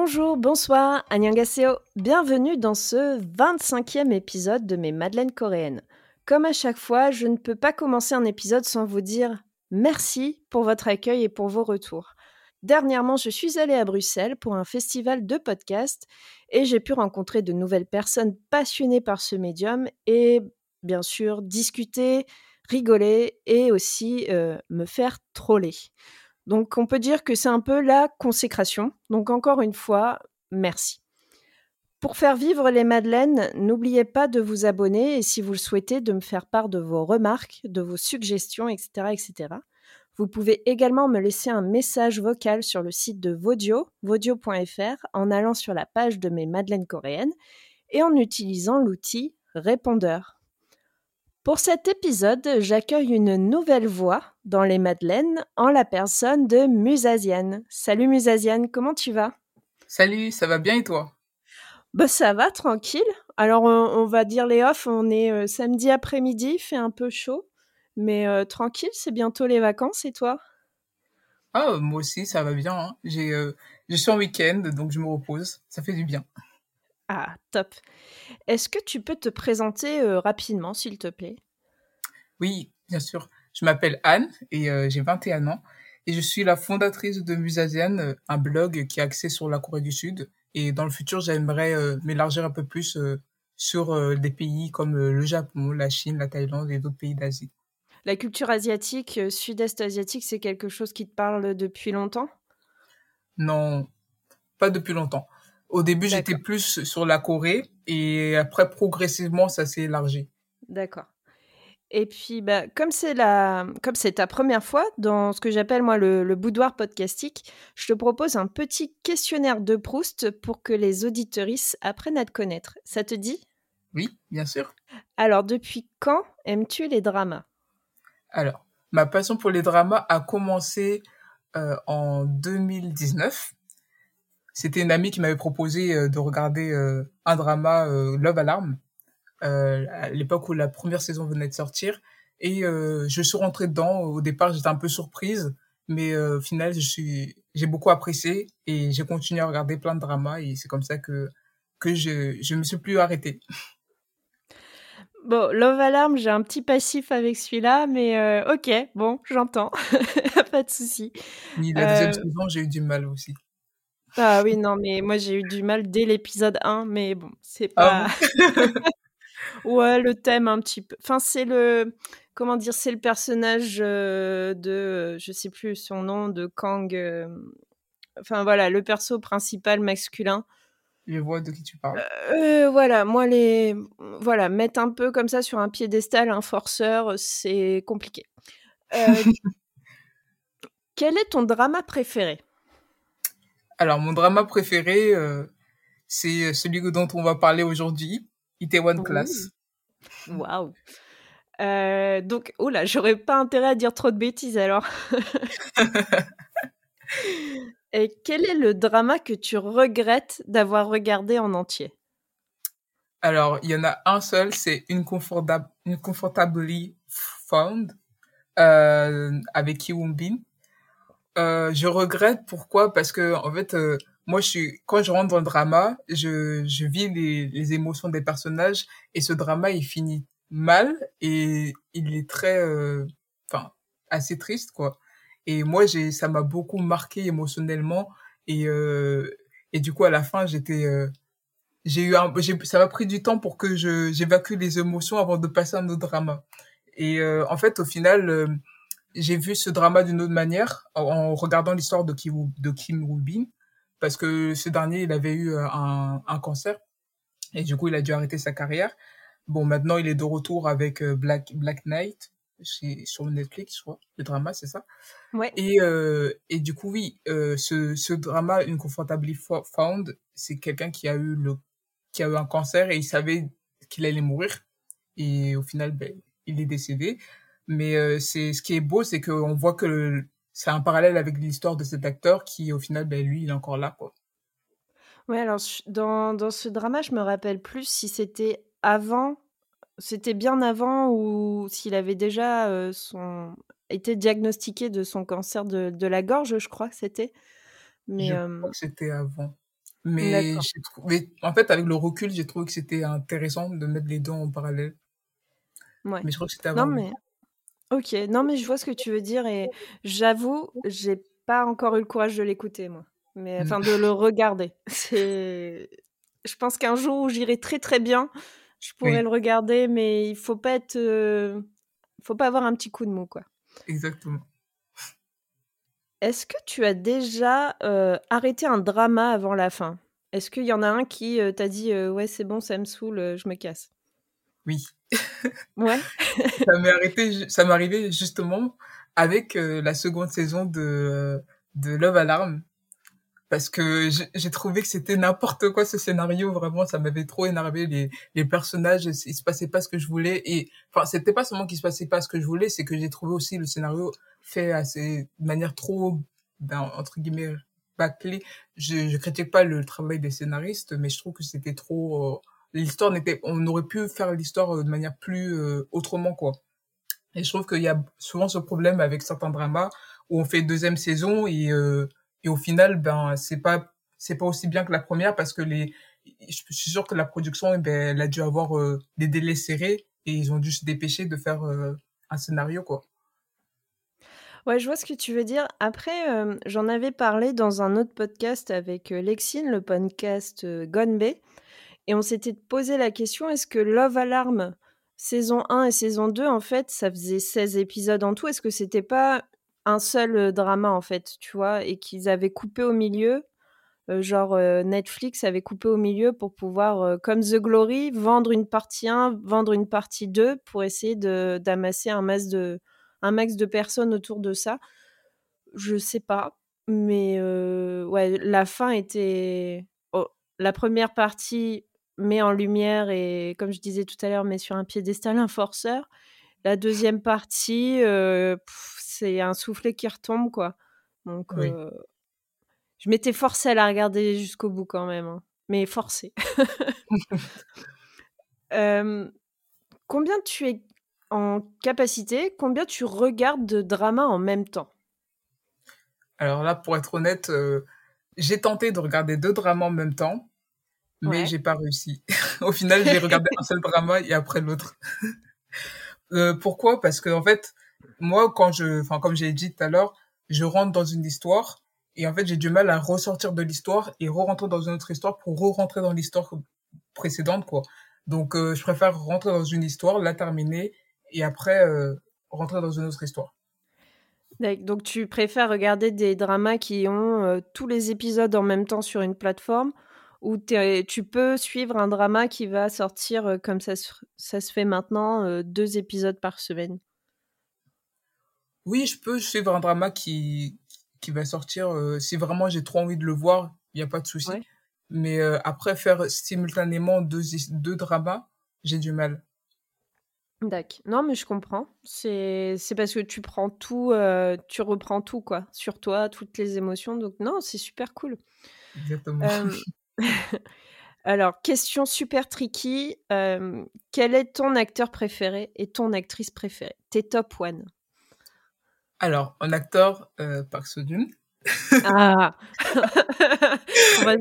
Bonjour, bonsoir, annyeonghaseyo. Bienvenue dans ce 25e épisode de mes Madeleines coréennes. Comme à chaque fois, je ne peux pas commencer un épisode sans vous dire merci pour votre accueil et pour vos retours. Dernièrement, je suis allée à Bruxelles pour un festival de podcasts et j'ai pu rencontrer de nouvelles personnes passionnées par ce médium et bien sûr discuter, rigoler et aussi euh, me faire troller. Donc on peut dire que c'est un peu la consécration. Donc encore une fois, merci. Pour faire vivre les Madeleines, n'oubliez pas de vous abonner et si vous le souhaitez, de me faire part de vos remarques, de vos suggestions, etc. etc. Vous pouvez également me laisser un message vocal sur le site de Vodio, vodio.fr, en allant sur la page de mes Madeleines coréennes et en utilisant l'outil répondeur. Pour cet épisode, j'accueille une nouvelle voix dans les Madeleines en la personne de Musaziane. Salut Musaziane, comment tu vas? Salut, ça va bien et toi? Bah ça va, tranquille. Alors on, va dire les off, on est euh, samedi après-midi, il fait un peu chaud, mais euh, tranquille, c'est bientôt les vacances et toi? Ah moi aussi, ça va bien. Hein. J'ai, euh, je suis en week-end, donc je me repose, ça fait du bien. Ah, top. Est-ce que tu peux te présenter euh, rapidement, s'il te plaît? Oui, bien sûr. Je m'appelle Anne et euh, j'ai 21 ans et je suis la fondatrice de Musasian, euh, un blog qui est axé sur la Corée du Sud. Et dans le futur, j'aimerais m'élargir un peu plus sur des pays comme le Japon, la Chine, la Thaïlande et d'autres pays d'Asie. La culture asiatique, sud-est asiatique, c'est quelque chose qui te parle depuis longtemps? Non, pas depuis longtemps. Au début, j'étais plus sur la Corée et après, progressivement, ça s'est élargi. D'accord. Et puis, bah, comme c'est la, comme c'est ta première fois dans ce que j'appelle moi le, boudoir podcastique, je te propose un petit questionnaire de Proust pour que les auditeuristes apprennent à te connaître. Ça te dit? Oui, bien sûr. Alors, depuis quand aimes-tu les dramas? Alors, ma passion pour les dramas a commencé euh, en 2019 c'était une amie qui m'avait proposé euh, de regarder euh, un drama euh, Love Alarm à l'époque où la première saison venait de sortir et je suis rentrée dedans au départ j'étais un peu surprise mais au final je suis j'ai beaucoup apprécié et j'ai continué à regarder plein de dramas et c'est comme ça que que je je me suis plus arrêtée Bon, Love Alarm, j'ai un petit passif avec celui-là, mais ok, bon, j'entends, pas de souci. la deuxième saison, j'ai eu du mal aussi. Ah oui, non, mais moi j'ai eu du mal dès l'épisode 1, mais bon, c'est ah pas. ouais, le thème un petit peu. Enfin, c'est le. Comment dire C'est le personnage euh, de. Je sais plus son nom, de Kang. Euh, enfin voilà, le perso principal masculin. Je vois de qui tu parles? Euh, voilà, moi les. Voilà, mettre un peu comme ça sur un piédestal un forceur, c'est compliqué. Quel est ton drama préféré? Alors, mon drama préféré, euh, c'est celui dont on va parler aujourd'hui, Itaewon Class. Waouh. Euh, donc, oh là, j'aurais pas intérêt à dire trop de bêtises alors. Et quel est le drama que tu regrettes d'avoir regardé en entier? Alors, il y en a un seul, c'est Comfortably Found euh, avec Ki Bin. Euh, je regrette pourquoi? Parce que en fait euh, moi je suis quand je rentre dans le drama je je vis les, les émotions des personnages et ce drama il finit mal et il est très euh, enfin assez triste quoi. Et moi j'ai ça m'a beaucoup marqué émotionnellement et et du coup à la fin j'étais j'ai eu un ça m'a pris du temps pour que je j'évacue les émotions avant de passer à un autre drama. Et en fait au final j'ai vu ce drama d'une autre manière en, regardant l'histoire de Kim, de Kim Rubin parce que ce dernier il avait eu euh, un, un cancer et du coup il a dû arrêter sa carrière. Bon maintenant il est de retour avec euh, Black Black Knight sur Netflix je crois le drama c'est ça. Ouais. Et euh, et du coup oui euh, ce ce drama une confortably found c'est quelqu'un qui a eu le qui a eu un cancer et il savait qu'il allait mourir. Et au final ben il est décédé mais euh, c'est ce qui est beau, c'est qu'on voit que c'est un parallèle avec l'histoire de cet acteur qui, au final, ben, lui, il est encore là. Quoi. Ouais, alors dans, dans ce drama, je me rappelle plus si c'était avant, c'était bien avant ou s'il avait déjà euh, son, été diagnostiqué de son cancer de, de, la gorge, je crois que c'était. Mais, je crois que c'était avant. Mais trouvé en fait, avec le recul, j'ai trouvé que c'était intéressant de mettre les 2 en parallèle. Ouais. Mais je crois que c'était Non, avant lui. mais OK. Non, mais je vois ce que tu veux dire et j'avoue, j'ai pas encore eu le courage de l'écouter moi, mais enfin de le regarder. C'est je pense qu'un jour où j'irai très, très bien, je pourrais Oui, le regarder, mais il faut pas être, heu, faut pas avoir un petit coup de mou, quoi. exactement. Est-ce que tu as déjà, heu, arrêté un drama avant la fin? Est-ce qu'il y en a un qui, heu, t'a dit, «Ouais, c'est bon, ça me saoule, je me casse»? Oui. Ouais? Ça m'est arrêté ça m'est arrivé justement avec, heu, la seconde saison de, Love Alarm parce que j'ai trouvé que c'était n'importe quoi ce scénario, vraiment ça m'avait trop énervé. Les personnages, il se passait pas ce que je voulais et enfin, c'était pas seulement qu'il se passait pas ce que je voulais, c'est que j'ai trouvé aussi le scénario fait assez de manière trop, ben, entre guillemets, «bâclée». Je je critique pas le travail des scénaristes, mais je trouve que c'était trop, l'histoire n'était on aurait pu faire l'histoire, heu, de manière plus, heu, autrement, quoi. Et je trouve qu'il y a souvent ce problème avec certains dramas où on fait deuxième saison et heu et au final, ben, c'est pas c'est pas aussi bien que la première parce que les je suis sûre que la production, eh beh, elle a dû avoir, heu, des délais serrés et ils ont dû se dépêcher de faire, heu, un scénario, quoi. Ouais, je vois ce que tu veux dire. Après, hem, j'en avais parlé dans un autre podcast avec, heu, Lexine, le podcast, heu, Gone Bae et on s'était posé la question: «Est-ce que Love Alarm saison 1 et saison 2, en fait, ça faisait 16 épisodes en tout? Est-ce que c'était pas un seul, heu, drama, en fait?» tu vois? Et qu'ils avaient coupé au milieu, heu, genre, heu, Netflix avait coupé au milieu pour pouvoir, comme The Glory, vendre une partie 1, vendre une partie 2 pour essayer d'amasser un un max de personnes autour de ça. Je sais pas, mais ouais, la fin était oh, la première partie met en lumière et comme je disais tout à l'heure, met sur un piédestal un forceur. La deuxième partie, heu, c'est un soufflet qui retombe, quoi. Donc Oui. heu, je m'étais forcée à la regarder jusqu'au bout quand même, hein, mais forcée. Combien tu es en capacité, combien tu regardes de dramas en même temps? Alors là, pour être honnête, heu, j'ai tenté de regarder 2 dramas en même temps, mais Ouais. j'ai pas réussi. Au final, j'ai regardé un seul drama et après l'autre. Heu, pourquoi? Parce qu'en fait, moi, quand je enfin, comme j'ai dit tout à l'heure, je rentre dans une histoire et en fait, j'ai du mal à ressortir de l'histoire et re-rentrer dans une autre histoire pour re-rentrer dans l'histoire précédente, quoi. Donc heu, je préfère rentrer dans une histoire, la terminer et après, heu, rentrer dans une autre histoire. Donc tu préfères regarder des dramas qui ont, tous les épisodes en même temps sur une plateforme ou tu peux suivre un drama qui va sortir, heu, comme ça se ça se fait maintenant, heu, 2 épisodes par semaine? Oui, je peux suivre un drama qui qui va sortir, heu, si vraiment j'ai trop envie de le voir, il y a pas de souci. Ouais. Mais après faire simultanément 2 his 2 dramas, j'ai du mal. D'acc. Non, mais je comprends. C'est parce que tu prends tout, tu reprends tout, quoi, sur toi, toutes les émotions, donc non, c'est super cool. Exactement. Alors question super tricky, hem, quel est ton acteur préféré et ton actrice préférée? Tes top one. Alors, en acteur, heu, Park Ah! On va se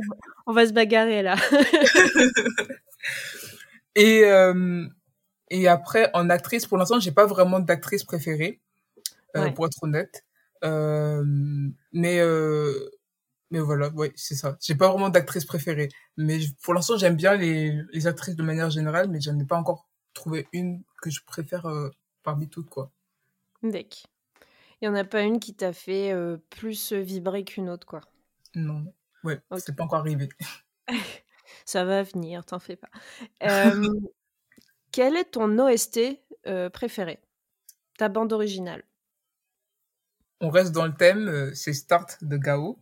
on va se bagarrer là. et hem et après en actrice, pour l'instant, j'ai pas vraiment d'actrice préférée, Ouais. pour être honnête. Mais mais voilà, ouais, c'est ça. J'ai pas vraiment d'actrice préférée, mais pour l'instant, j'aime bien les les actrices de manière générale, mais j'en ai pas encore trouvé une que je préfère, heu, parmi toutes, quoi. Il y en a pas une qui t'a fait, heu, plus, vibrer qu'une autre, quoi? Non, ouais, OK. c'est pas encore arrivé. Ça va venir, t'en fais pas. Hem, quel est ton OST, préféré? Ta bande originale? On reste dans le thème, c'est Start de Gao,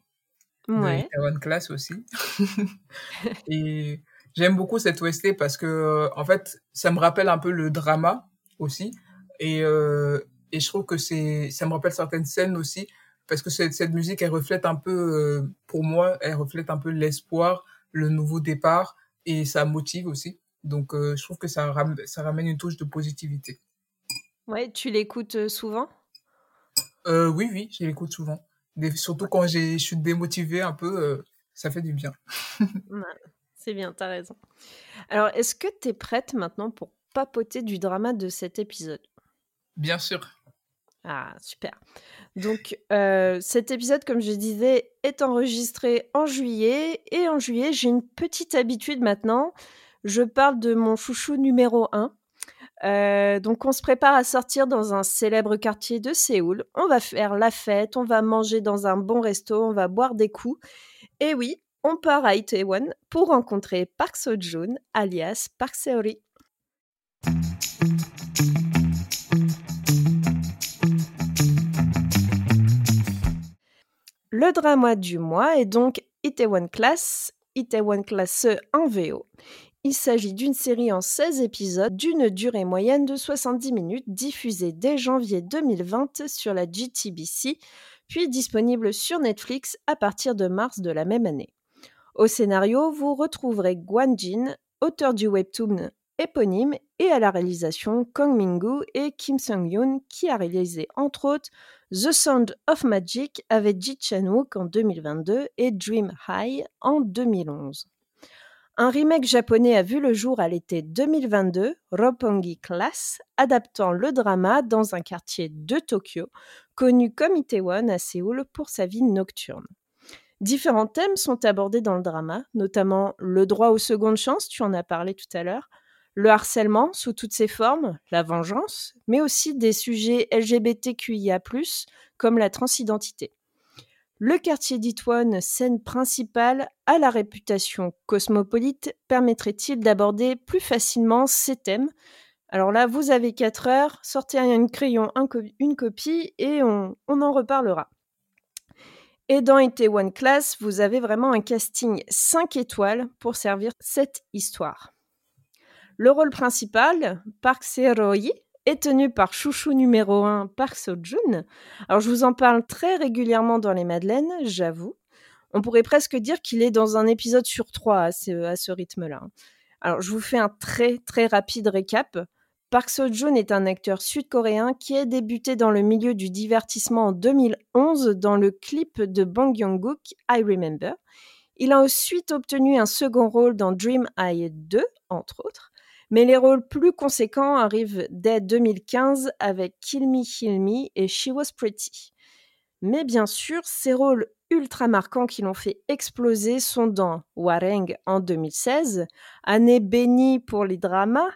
de Mouais. Itaewon Class aussi et j'aime beaucoup cette OST parce que, heu, en fait, ça me rappelle un peu le drama aussi et heu et je trouve que c'est ça me rappelle certaines scènes aussi parce que cette cette musique, elle reflète un peu, heu, pour moi, elle reflète un peu l'espoir, le nouveau départ et ça motive aussi donc je trouve que ça ram ça ramène une touche de positivité. Ouais, tu l'écoutes, souvent? Heu, oui, oui, je l'écoute souvent. Des surtout quand je suis démotivée un peu, heu, ça fait du bien. c'est bien, t'as raison. Alors, est-ce que t'es prête maintenant pour papoter du drama de cet épisode? Bien sûr. Ah, super. Donc, euh, cet épisode, comme je disais, est enregistré en juillet. Et en juillet, j'ai une petite habitude maintenant. Je parle de mon chouchou numéro 1. Euh, donc, on se prépare à sortir dans un célèbre quartier de Séoul. On va faire la fête, on va manger dans un bon resto, on va boire des coups. Et oui, on part à Itaewon pour rencontrer Park Seo-joon, alias Park Seori. Le drama du mois est donc Itaewon Class, Itaewon Class en VO. Il s'agit d'une série en 16 épisodes d'une durée moyenne de 70 minutes diffusée dès janvier 2020 sur la GTBC, puis disponible sur Netflix à partir de mars de la même année. Au scénario, vous retrouverez Guan Jin, auteur du webtoon éponyme, et à la réalisation Kong Mingu et Kim Sung-yoon, qui a réalisé entre autres The Sound of Magic avec Ji Chan-wook en 2022 et Dream High en 2011. Un remake japonais a vu le jour à l'été 2022, Roppongi Class, adaptant le drama dans un quartier de Tokyo, connu comme Itaewon à Séoul pour sa vie nocturne. Différents thèmes sont abordés dans le drama, notamment le droit aux secondes chances, tu en as parlé tout à l'heure, le harcèlement sous toutes ses formes, la vengeance, mais aussi des sujets LGBTQIA, comme la transidentité. Le quartier d'Itwon, scène principale, a la réputation cosmopolite, permettrait-il d'aborder plus facilement ces thèmes? Alors là, vous avez 4 heures, sortez un crayon, une copie et on, en reparlera. Et dans Itaewon Class, vous avez vraiment un casting 5 étoiles pour servir cette histoire. Le rôle principal, Park Se-roy, est tenu par chouchou numéro 1 Park Seo-joon. Alors je vous en parle très régulièrement dans les Madeleines, j'avoue. On pourrait presque dire qu'il est dans un épisode sur trois à ce, rythme-là. Alors je vous fais un très très rapide récap. Park Seo-joon est un acteur sud-coréen qui a débuté dans le milieu du divertissement en 2011 dans le clip de Bang Young-gook I Remember. Il a ensuite obtenu un second rôle dans Dream Eye 2, entre autres. Mais les rôles plus conséquents arrivent dès 2015 avec Kill Me, Kill Me et She Was Pretty. Mais bien sûr, ces rôles ultra marquants qui l'ont fait exploser sont dans Wareng en 2016, année bénie pour les dramas,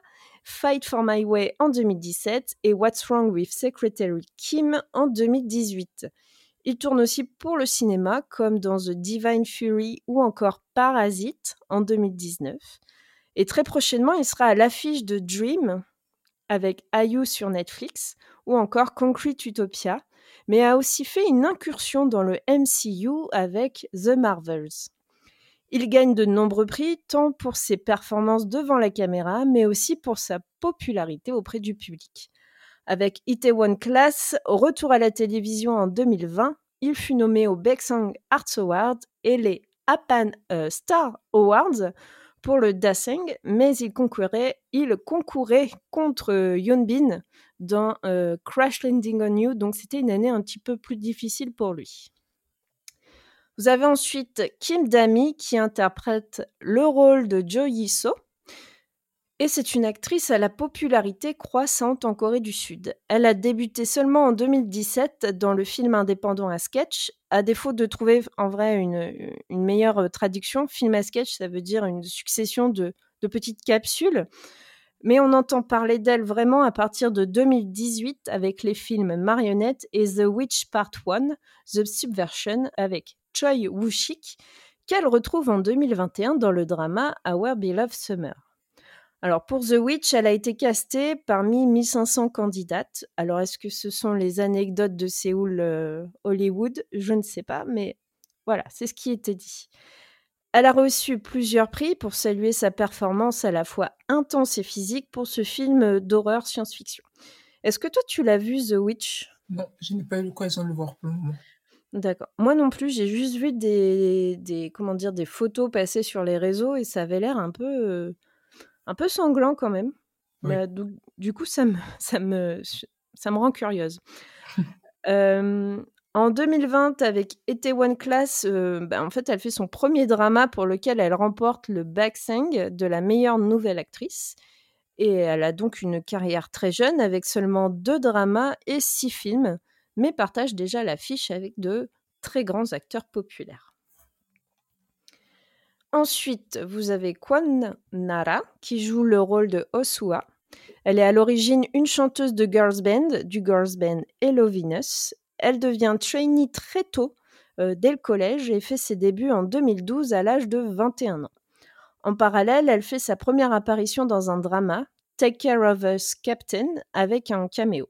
Fight for My Way en 2017 et What's Wrong with Secretary Kim en 2018. Il tourne aussi pour le cinéma comme dans The Divine Fury ou encore Parasite en 2019. Et très prochainement, il sera à l'affiche de Dream avec IU sur Netflix ou encore Concrete Utopia, mais a aussi fait une incursion dans le MCU avec The Marvels. Il gagne de nombreux prix, tant pour ses performances devant la caméra, mais aussi pour sa popularité auprès du public. Avec Itaewon Class, retour à la télévision en 2020, il fut nommé aux Baeksang Arts Awards et les Apan euh, Star Awards pour le Daseng, mais il concourait, il concourait contre Bin dans euh, Crash Landing on You, donc c'était une année un petit peu plus difficile pour lui. Vous avez ensuite Kim Dami qui interprète le rôle de Jo Yi-so. Et c'est une actrice à la popularité croissante en Corée du Sud. Elle a débuté seulement en 2017 dans le film indépendant à sketch. À défaut de trouver en vrai une, meilleure traduction, film à sketch, ça veut dire une succession de, petites capsules. Mais on entend parler d'elle vraiment à partir de 2018 avec les films Marionnette et The Witch Part 1, The Subversion avec Choi Woo-shik, qu'elle retrouve en 2021 dans le drama Our Beloved Summer. Alors pour The Witch, elle a été castée parmi 1500 candidates. Alors est-ce que ce sont les anecdotes de Séoul euh, Hollywood? Je ne sais pas, mais voilà, c'est ce qui était dit. Elle a reçu plusieurs prix pour saluer sa performance à la fois intense et physique pour ce film d'horreur science-fiction. Est-ce que toi tu l'as vu The Witch? Non, je n'ai pas eu l'occasion de le voir pour le moment. D'accord. Moi non plus, j'ai juste vu des, des, comment dire des photos passer sur les réseaux et ça avait l'air un peu euh, un peu sanglant quand même. Bah, du, coup, ça me, ça me, ça me rend curieuse. En 2020, avec One Class, euh, bah, en fait, elle fait son premier drama pour lequel elle remporte le Baksang de la meilleure nouvelle actrice. Et elle a donc une carrière très jeune avec seulement deux dramas et six films, mais partage déjà l'affiche avec de très grands acteurs populaires. Ensuite, vous avez Kwan Nara qui joue le rôle de Osua. Elle est à l'origine une chanteuse de girls band, du girls band Hello Venus, elle devient trainee très tôt, euh, dès le collège, et fait ses débuts en 2012 à l'âge de 21 ans. En parallèle, elle fait sa première apparition dans un drama, Take Care of Us Captain, avec un caméo.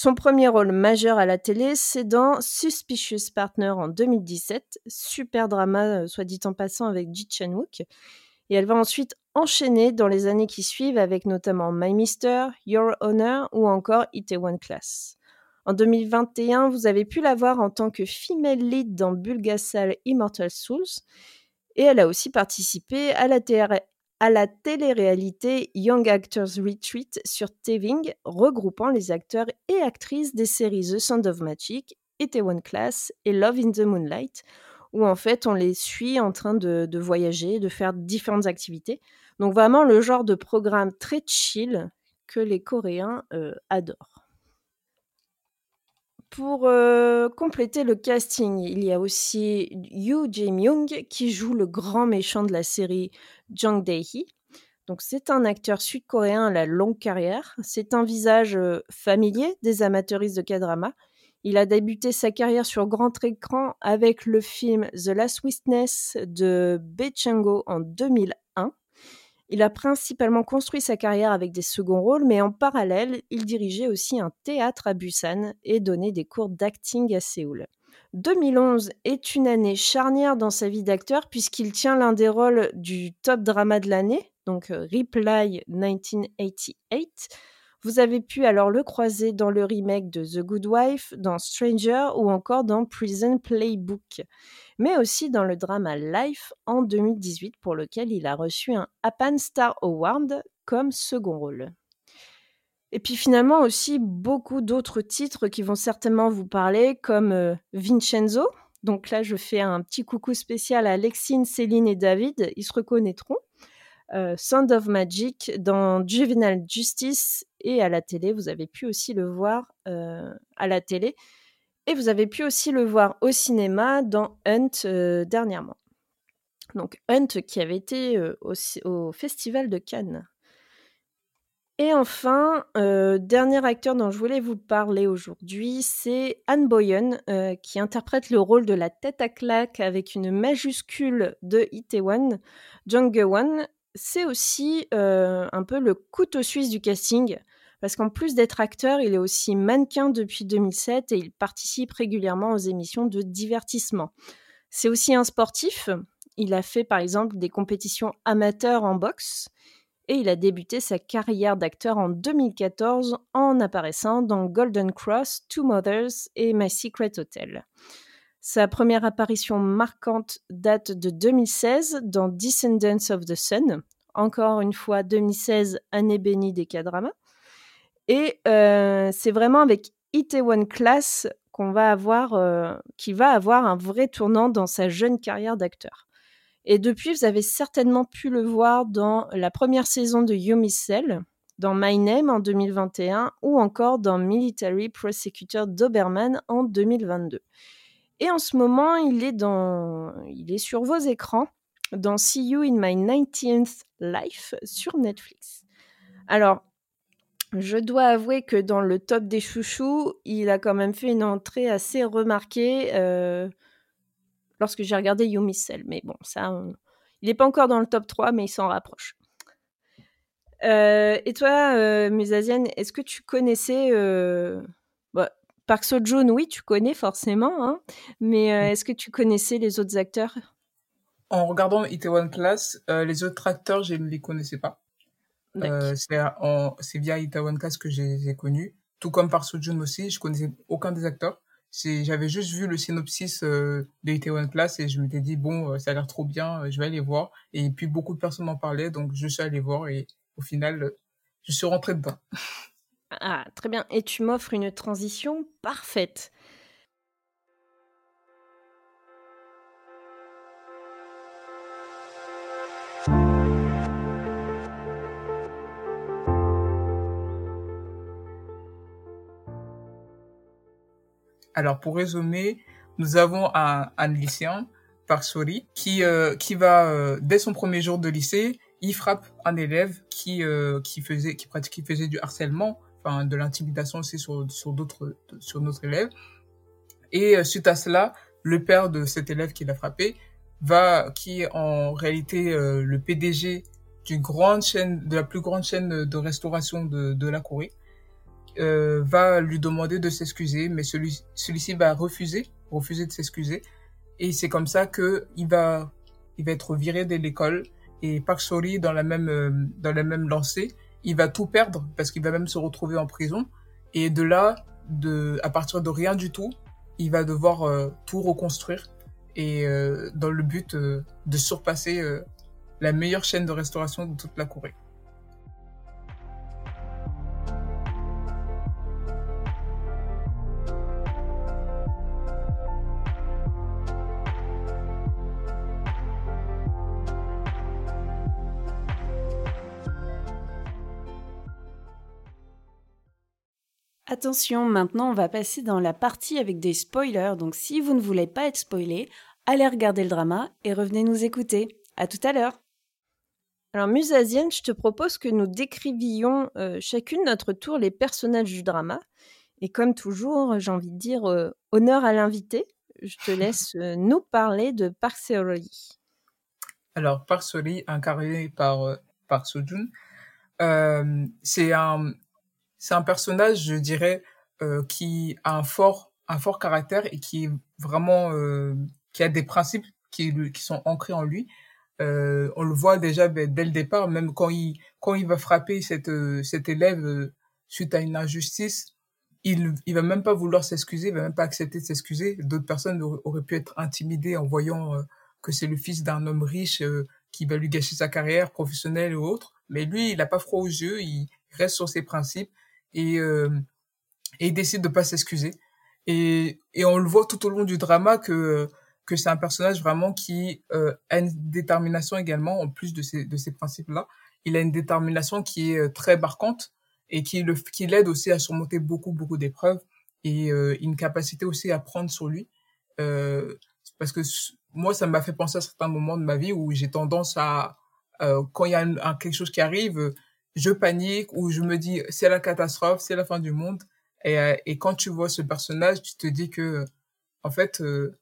Son premier rôle majeur à la télé, c'est dans Suspicious Partner en 2017, super drama, euh, soit dit en passant, avec Ji Chan-wook. Et elle va ensuite enchaîner dans les années qui suivent avec notamment My Mister, Your Honor ou encore One Class. En 2021, vous avez pu la voir en tant que female lead dans Bulgasal Immortal Souls. Et elle a aussi participé à la, à la télé-réalité Young Actors Retreat sur Teving, regroupant les acteurs et actrices des séries The Sound of Magic, One Class et Love in the Moonlight, où en fait on les suit en train de, voyager, de faire différentes activités. Donc vraiment le genre de programme très chill que les Coréens euh, adorent. Pour euh, compléter le casting, il y a aussi Yoo Jae-myung qui joue le grand méchant de la série Jang Dae-hee. Donc c'est un acteur sud-coréen à la longue carrière. C'est un visage euh, familier des amateuristes de K-drama. Il a débuté sa carrière sur grand écran avec le film The Last Witness de Bae Chang-ho en 2001 il a principalement construit sa carrière avec des seconds rôles, mais en parallèle, il dirigeait aussi un théâtre à Busan et donnait des cours d'acting à Séoul. 2011 est une année charnière dans sa vie d'acteur puisqu'il tient l'un des rôles du top drama de l'année, donc euh, Reply 1988. Vous avez pu alors le croiser dans le remake de The Good Wife, dans Stranger ou encore dans Prison Playbook mais aussi dans le drama Life en 2018 pour lequel il a reçu un Apan Star Award comme second rôle. Et puis finalement aussi beaucoup d'autres titres qui vont certainement vous parler comme euh, Vincenzo. Donc là je fais un petit coucou spécial à Lexine, Céline et David, ils se reconnaîtront. Euh, Sound of Magic dans Juvenile Justice et à la télé, vous avez pu aussi le voir euh, à la télé et vous avez pu aussi le voir au cinéma dans Hunt euh, dernièrement. Donc Hunt qui avait été euh, au, Festival de Cannes. Et enfin, dernier acteur dont je voulais vous parler aujourd'hui, c'est Anne Boyen, qui interprète le rôle de la tête à claque avec une majuscule de Itaewon, Jung. C'est aussi un peu le couteau suisse du casting parce qu'en plus d'être acteur, il est aussi mannequin depuis 2007 et il participe régulièrement aux émissions de divertissement. C'est aussi un sportif. Il a fait par exemple des compétitions amateurs en boxe et il a débuté sa carrière d'acteur en 2014 en apparaissant dans Golden Cross, Two Mothers et My Secret Hotel. Sa première apparition marquante date de 2016 dans Descendants of the Sun, encore une fois 2016, année bénie des K-dramas. Et euh, c'est vraiment avec One Class qu'on va avoir, euh, va avoir un vrai tournant dans sa jeune carrière d'acteur. Et depuis, vous avez certainement pu le voir dans la première saison de Yumi Cell, dans My Name en 2021 ou encore dans Military Prosecutor Doberman en 2022. Et en ce moment, il est, dans, il est sur vos écrans dans See You in My 19th Life sur Netflix. Alors, je dois avouer que dans le top des chouchous, il a quand même fait une entrée assez remarquée euh, lorsque j'ai regardé Yumi Cell. Mais bon, ça, il n'est pas encore dans le top 3, mais il s'en rapproche. Euh, et toi, euh, est-ce que tu connaissais bah, Park Seo Joon Oui, tu connais forcément, hein, mais est-ce que tu connaissais les autres acteurs? En regardant Itaewon Class, les autres acteurs, je ne les connaissais pas. Euh, c'est via Itaewon Class que j'ai connu. Tout comme par Sojun aussi, je connaissais aucun des acteurs. J'avais juste vu le synopsis euh, de Itaewon Class et je m'étais dit, bon, euh, ça a l'air trop bien, je vais aller voir. Et puis beaucoup de personnes m'en parlaient, donc je suis allé voir et au final, je suis rentrée dedans. Ah, très bien. Et tu m'offres une transition parfaite. Alors pour résumer, nous avons un, lycéen, Parsori, qui euh, qui va euh, dès son premier jour de lycée, il frappe un élève qui euh, qui faisait qui qui faisait du harcèlement, enfin de l'intimidation aussi sur sur d'autres sur notre élève. Et suite à cela, le père de cet élève qui l'a frappé va qui est en réalité le PDG d'une grande chaîne de la plus grande chaîne de restauration de de la Corée euh, va lui demander de s'excuser, mais celui, celui-ci va refuser, refuser de s'excuser. Et c'est comme ça que il va, il va être viré de l'école. Et Park Sori, dans la même, euh, dans la même lancée, il va tout perdre parce qu'il va même se retrouver en prison. Et de là, de, à partir de rien du tout, il va devoir euh, tout reconstruire et dans le but de surpasser la meilleure chaîne de restauration de toute la Corée. Attention, maintenant on va passer dans la partie avec des spoilers, donc si vous ne voulez pas être spoilé, allez regarder le drama et revenez nous écouter. À tout à l'heure. Alors Musazienne, je te propose que nous décrivions euh, chacune notre tour les personnages du drama. Et comme toujours, j'ai envie de dire euh, honneur à l'invité. Je te laisse euh, nous parler de Park. Alors Park incarné par Park Sojun, c'est un c'est un personnage, je dirais, euh, qui a un fort, un fort caractère et qui est vraiment, euh, qui a des principes qui, qui sont ancrés en lui. Euh, on le voit déjà dès, le départ, même quand il, quand il va frapper cette, euh, cet élève euh, suite à une injustice, il, il va même pas vouloir s'excuser, il va même pas accepter de s'excuser. D'autres personnes auraient pu être intimidées en voyant que c'est le fils d'un homme riche qui va lui gâcher sa carrière professionnelle ou autre. Mais lui, il a pas froid aux yeux, il reste sur ses principes et, euh, et il décide de pas s'excuser. Et, et on le voit tout au long du drama que que c'est un personnage vraiment qui euh, a une détermination également en plus de ces de ces principes là. Il a une détermination qui est euh, très marquante et qui le qui l'aide aussi à surmonter beaucoup beaucoup d'épreuves et euh, une capacité aussi à prendre sur lui euh, parce que moi ça m'a fait penser à certains moments de ma vie où j'ai tendance à euh, quand il y a quelque chose qui arrive je panique ou je me dis c'est la catastrophe, c'est la fin du monde. Et, euh, et quand tu vois ce personnage, tu te dis que en fait, euh,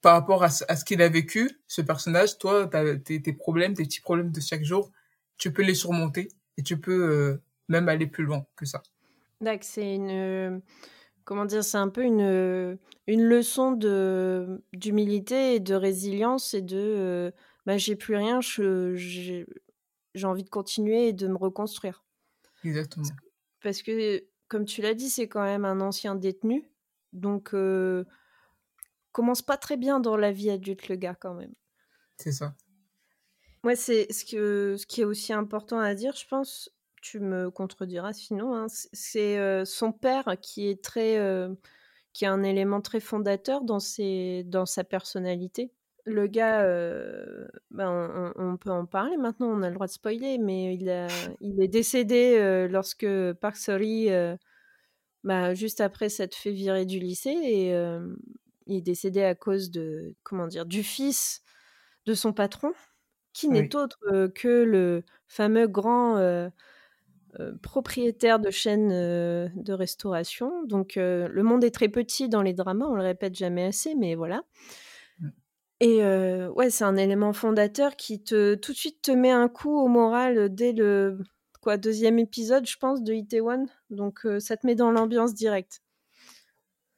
par rapport à, à ce qu'il a vécu, ce personnage, toi, tes, tes problèmes, tes petits problèmes de chaque jour, tu peux les surmonter et tu peux euh, même aller plus loin que ça. D'accord, c'est une comment dire, c'est un peu une une leçon de d'humilité et de résilience et de bah, j'ai plus rien, je, j'ai envie de continuer et de me reconstruire. Exactement. Parce que, comme tu l'as dit, c'est quand même un ancien détenu. Donc, euh, commence pas très bien dans la vie adulte, le gars, quand même. C'est ça. Moi, c'est ce, que, ce qui est aussi important à dire, je pense, tu me contrediras sinon, hein, c'est euh, son père qui est très. Euh, qui est un élément très fondateur dans, ses, dans sa personnalité le gars, euh, ben, on, peut en parler maintenant, on a le droit de spoiler, mais il, a, il est décédé euh, lorsque Park Sori, euh, bah, juste après s'être fait virer du lycée, et il est décédé à cause de, comment dire, du fils de son patron, qui n'est autre que le fameux grand propriétaire de chaîne de restauration. Donc, le monde est très petit dans les dramas, on le répète jamais assez, mais voilà. Et ouais, c'est un élément fondateur qui te tout de suite te met un coup au moral dès le quoi deuxième épisode, je pense, de Itaewon. Donc ça te met dans l'ambiance directe.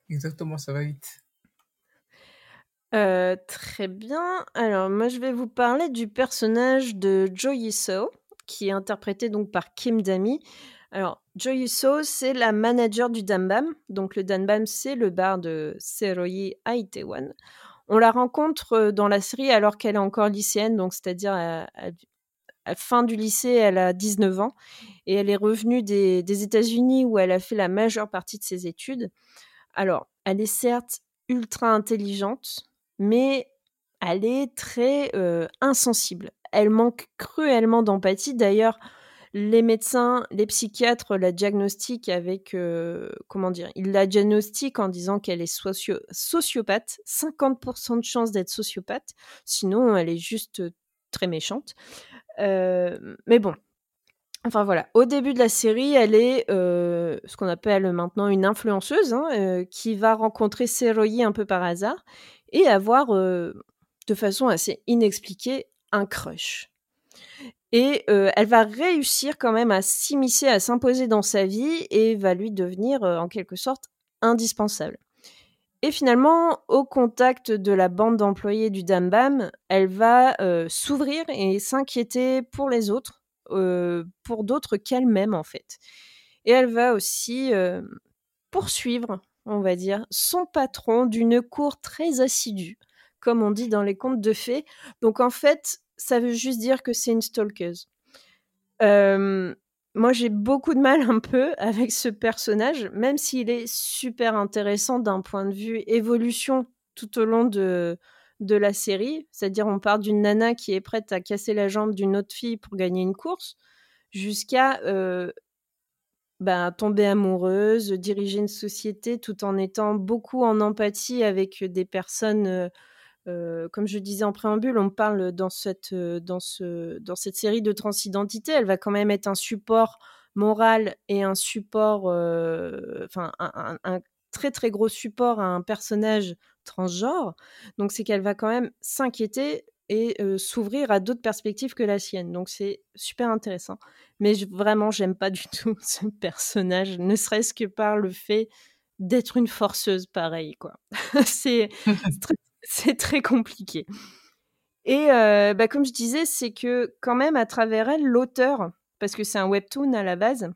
Exactement, ça va vite. très bien. Alors moi, je vais vous parler du personnage de Jo So, qui est interprété donc par Kim Dami. Alors, Jo So, c'est la manager du Danbam. Donc le Danbam, c'est le bar de Seroyi à Itaewon. On la rencontre dans la série alors qu'elle est encore lycéenne, donc c'est-à-dire à, la fin du lycée, elle a 19 ans et elle est revenue des, États-Unis où elle a fait la majeure partie de ses études. Alors, elle est certes ultra intelligente, mais elle est très insensible. Elle manque cruellement d'empathie. D'ailleurs, les médecins, les psychiatres la diagnostiquent avec, comment dire, ils la diagnostiquent en disant qu'elle est socio sociopathe, 50% de chances d'être sociopathe, sinon elle est juste très méchante. mais bon, Enfin voilà, au début de la série, elle est ce qu'on appelle maintenant une influenceuse hein, qui va rencontrer Seroyi un peu par hasard et avoir de façon assez inexpliquée un crush. Et elle va réussir quand même à s'immiscer, à s'imposer dans sa vie et va lui devenir en quelque sorte indispensable. Et finalement, au contact de la bande d'employés du Dambam, elle va s'ouvrir et s'inquiéter pour les autres, pour d'autres qu'elle-même en fait. Et elle va aussi poursuivre, on va dire, son patron d'une cour très assidue, comme on dit dans les contes de fées. Donc en fait, ça veut juste dire que c'est une stalkeuse. moi, j'ai beaucoup de mal un peu avec ce personnage, même s'il est super intéressant d'un point de vue évolution tout au long de, de la série. C'est-à-dire, on part d'une nana qui est prête à casser la jambe d'une autre fille pour gagner une course, jusqu'à bah, tomber amoureuse, diriger une société tout en étant beaucoup en empathie avec des personnes comme je disais en préambule, on parle dans cette, série de transidentité, elle va quand même être un support moral et un support, enfin un, très très gros support à un personnage transgenre. Donc c'est qu'elle va quand même s'inquiéter et s'ouvrir à d'autres perspectives que la sienne. Donc c'est super intéressant. Mais vraiment, j'aime pas du tout ce personnage, ne serait-ce que par le fait d'être une forceuse pareil quoi. c'est très c'est très compliqué. Et euh, bah, comme je disais, c'est que quand même à travers elle, l'auteur, parce que c'est un webtoon à la base,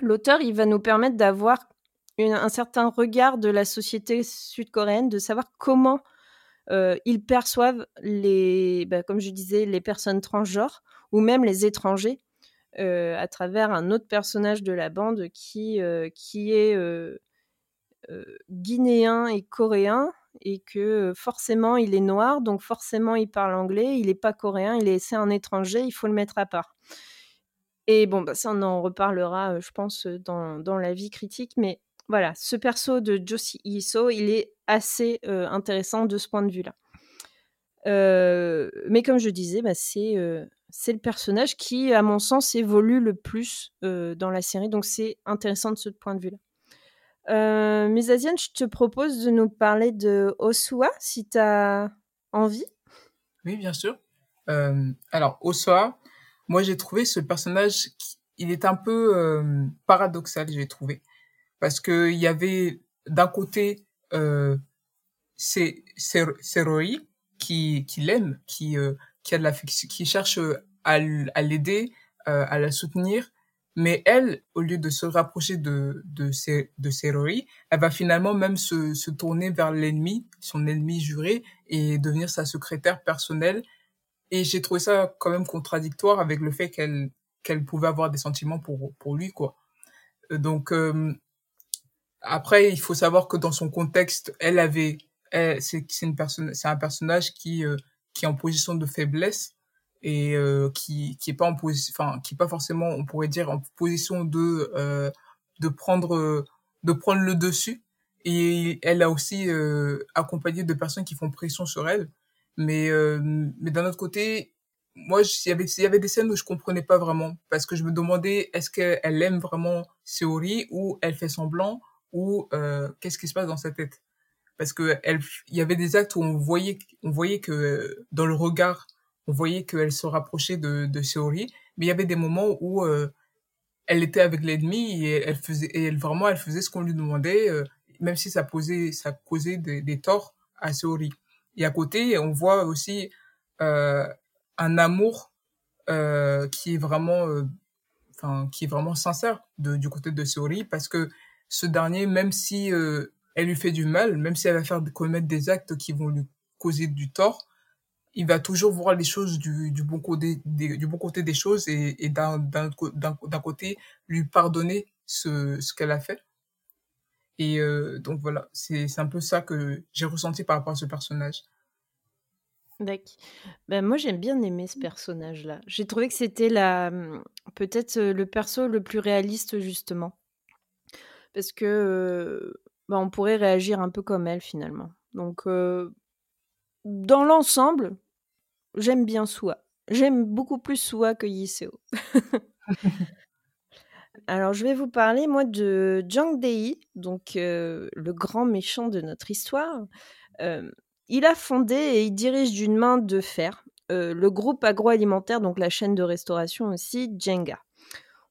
l'auteur, il va nous permettre d'avoir un certain regard de la société sud-coréenne, de savoir comment euh, ils perçoivent les, bah, comme je disais, les personnes transgenres ou même les étrangers euh, à travers un autre personnage de la bande qui, qui est guinéen et coréen et que forcément il est noir, donc forcément il parle anglais, il n'est pas coréen, il est c'est un étranger, il faut le mettre à part. Et bon, bah, ça on en reparlera, je pense, dans, la vie critique, mais voilà, ce perso de Josie Iso, il est assez intéressant de ce point de vue-là. mais comme je disais, bah, c'est c'est le personnage qui, à mon sens, évolue le plus dans la série, donc c'est intéressant de ce point de vue-là. Euh, Asiane, je te propose de nous parler de Osua, si tu as envie. Oui, bien sûr. Euh, alors, Osua, moi j'ai trouvé ce personnage, il est un peu euh, paradoxal, j'ai trouvé. Parce qu'il y avait d'un côté euh, c'est Roi qui, qui l'aime, qui, euh, qui, qui cherche à, à l'aider, euh, à la soutenir, mais elle, au lieu de se rapprocher de, de, de elle va finalement même se, se tourner vers l'ennemi, son ennemi juré, et devenir sa secrétaire personnelle. Et j'ai trouvé ça quand même contradictoire avec le fait qu'elle qu'elle pouvait avoir des sentiments pour, pour lui, quoi. Euh, donc, euh, après, il faut savoir que dans son contexte, elle avait, c'est une personne, c'est un personnage qui, euh, qui est en position de faiblesse et euh, qui qui est pas en position enfin qui est pas forcément on pourrait dire en position de euh, de prendre de prendre le dessus. Et elle a aussi euh, accompagné de personnes qui font pression sur elle. Mais euh, mais d'un autre côté moi il y avait il y avait des scènes où je comprenais pas vraiment parce que je me demandais est-ce qu'elle aime vraiment Seori ou elle fait semblant ou euh, qu'est-ce qui se passe dans sa tête? Parce que elle il y avait des actes où on voyait on voyait que dans le regard on voyait qu'elle se rapprochait de, de mais il y avait des moments où euh, elle était avec l'ennemi et elle faisait, et elle, vraiment, elle faisait ce qu'on lui demandait, euh, même si ça posait, ça causait des, des torts à Seori. Et à côté, on voit aussi euh, un amour euh, qui est vraiment, euh, enfin, qui est vraiment sincère de, du côté de Seori, parce que ce dernier, même si elle lui fait du mal, même si elle va faire commettre des actes qui vont lui causer du tort, il va toujours voir les choses du, bon côté des, du bon côté des choses et, d'un côté lui pardonner ce qu'elle a fait et euh, donc voilà c'est un peu ça que j'ai ressenti par rapport à ce personnage D'accord. Ben, moi, j'aime bien aimer ce personnage-là. J'ai trouvé que c'était la peut-être, le perso le plus réaliste, justement. Parce que, bah, on pourrait réagir un peu comme elle, finalement. Donc, dans l'ensemble, j'aime bien Sua. J'aime beaucoup plus Sua que Yiseo. Alors, je vais vous parler, moi, de Jang Dei, donc le grand méchant de notre histoire. il a fondé et il dirige d'une main de fer le groupe agroalimentaire, donc la chaîne de restauration aussi, Jenga.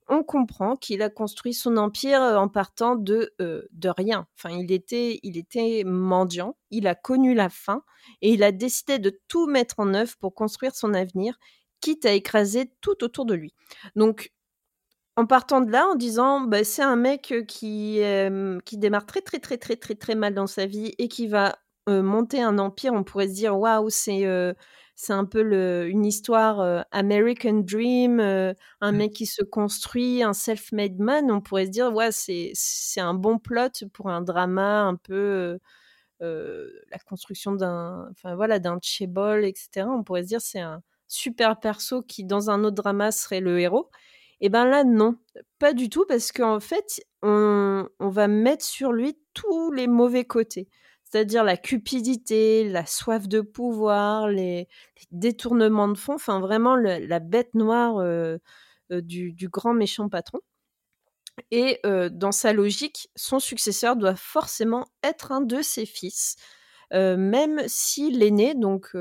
On comprend qu'il a construit son empire en partant de, de rien. Enfin, il était, il était mendiant, il a connu la faim et il a décidé de tout mettre en œuvre pour construire son avenir, quitte à écraser tout autour de lui. Donc, en partant de là, en disant, bah, c'est un mec qui, qui démarre très, très, très, très, très, très mal dans sa vie et qui va monter un empire, on pourrait se dire, waouh, c'est c'est un peu le, une histoire American Dream, un mmh. mec qui se construit, un self-made man. On pourrait se dire, ouais, c'est, c'est un bon plot pour un drama un peu. la construction d'un enfin voilà d'un chebol etc on pourrait se dire c'est un super perso qui dans un autre drama serait le héros et ben là, non, pas du tout, parce qu'en fait, on, va mettre sur lui tous les mauvais côtés. C'est-à-dire la cupidité, la soif de pouvoir, les, détournements de fonds, enfin vraiment la bête noire euh, euh, du, grand méchant patron. Et euh, dans sa logique, son successeur doit forcément être un de ses fils, même si l'aîné, donc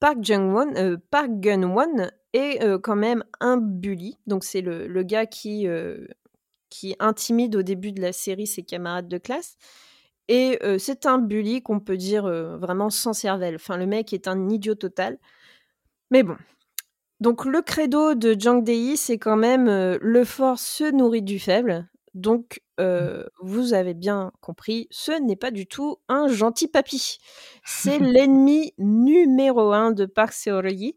Park Jung-won, Park Gun-won, est quand même un bully. Donc c'est le, gars qui, qui intimide au début de la série ses camarades de classe. Et c'est un bully qu'on peut dire vraiment sans cervelle. Enfin, le mec est un idiot total. Mais bon. Donc le credo de Jang Dei, c'est quand même le fort se nourrit du faible. Donc, mmh. vous avez bien compris, ce n'est pas du tout un gentil papy. C'est l'ennemi numéro un de Park Seori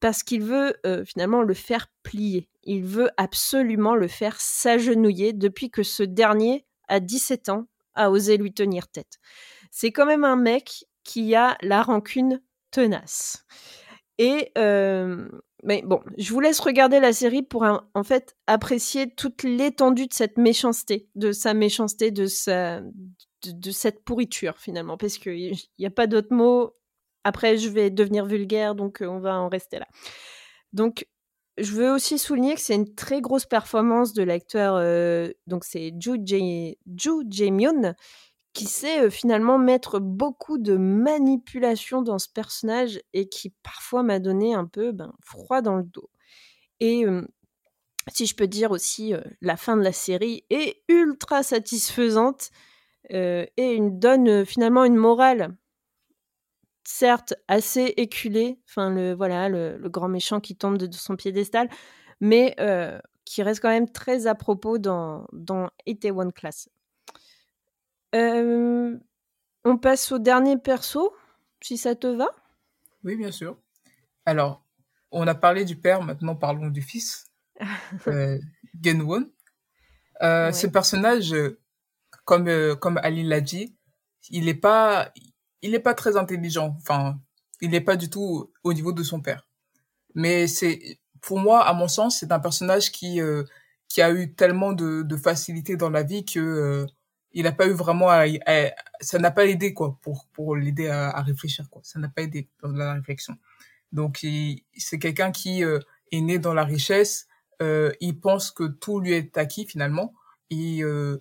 parce qu'il veut finalement le faire plier. Il veut absolument le faire s'agenouiller depuis que ce dernier, à 17 ans, a osé lui tenir tête. C'est quand même un mec qui a la rancune tenace. Et mais bon, je vous laisse regarder la série pour en fait apprécier toute l'étendue de cette méchanceté, de sa méchanceté, de sa de, cette pourriture finalement, parce qu'il n'y a pas d'autre mot. Après, je vais devenir vulgaire, donc euh, on va en rester là. Donc, je veux aussi souligner que c'est une très grosse performance de l'acteur, euh, donc c'est Ju Jae-myun, qui sait finalement mettre beaucoup de manipulation dans ce personnage et qui parfois m'a donné un peu ben, froid dans le dos. Et si je peux dire aussi, la fin de la série est ultra satisfaisante et donne finalement une morale, certes assez éculée, enfin le voilà le, grand méchant qui tombe de, son piédestal, mais qui reste quand même très à propos dans, dans One Class. Euh, on passe au dernier perso, si ça te va. Oui, bien sûr. Alors, on a parlé du père, maintenant parlons du fils, euh, Genwon. Euh, Ce personnage, comme, euh, comme Ali l'a dit, il n'est pas, il est pas très intelligent. Enfin, il n'est pas du tout au niveau de son père. Mais c'est, pour moi, à mon sens, c'est un personnage qui, qui a eu tellement de, de facilité dans la vie que il n'a pas eu vraiment à, ça n'a pas aidé quoi pour pour l'aider à, à, réfléchir quoi ça n'a pas aidé dans la réflexion donc c'est quelqu'un qui euh, est né dans la richesse euh, il pense que tout lui est acquis finalement et euh,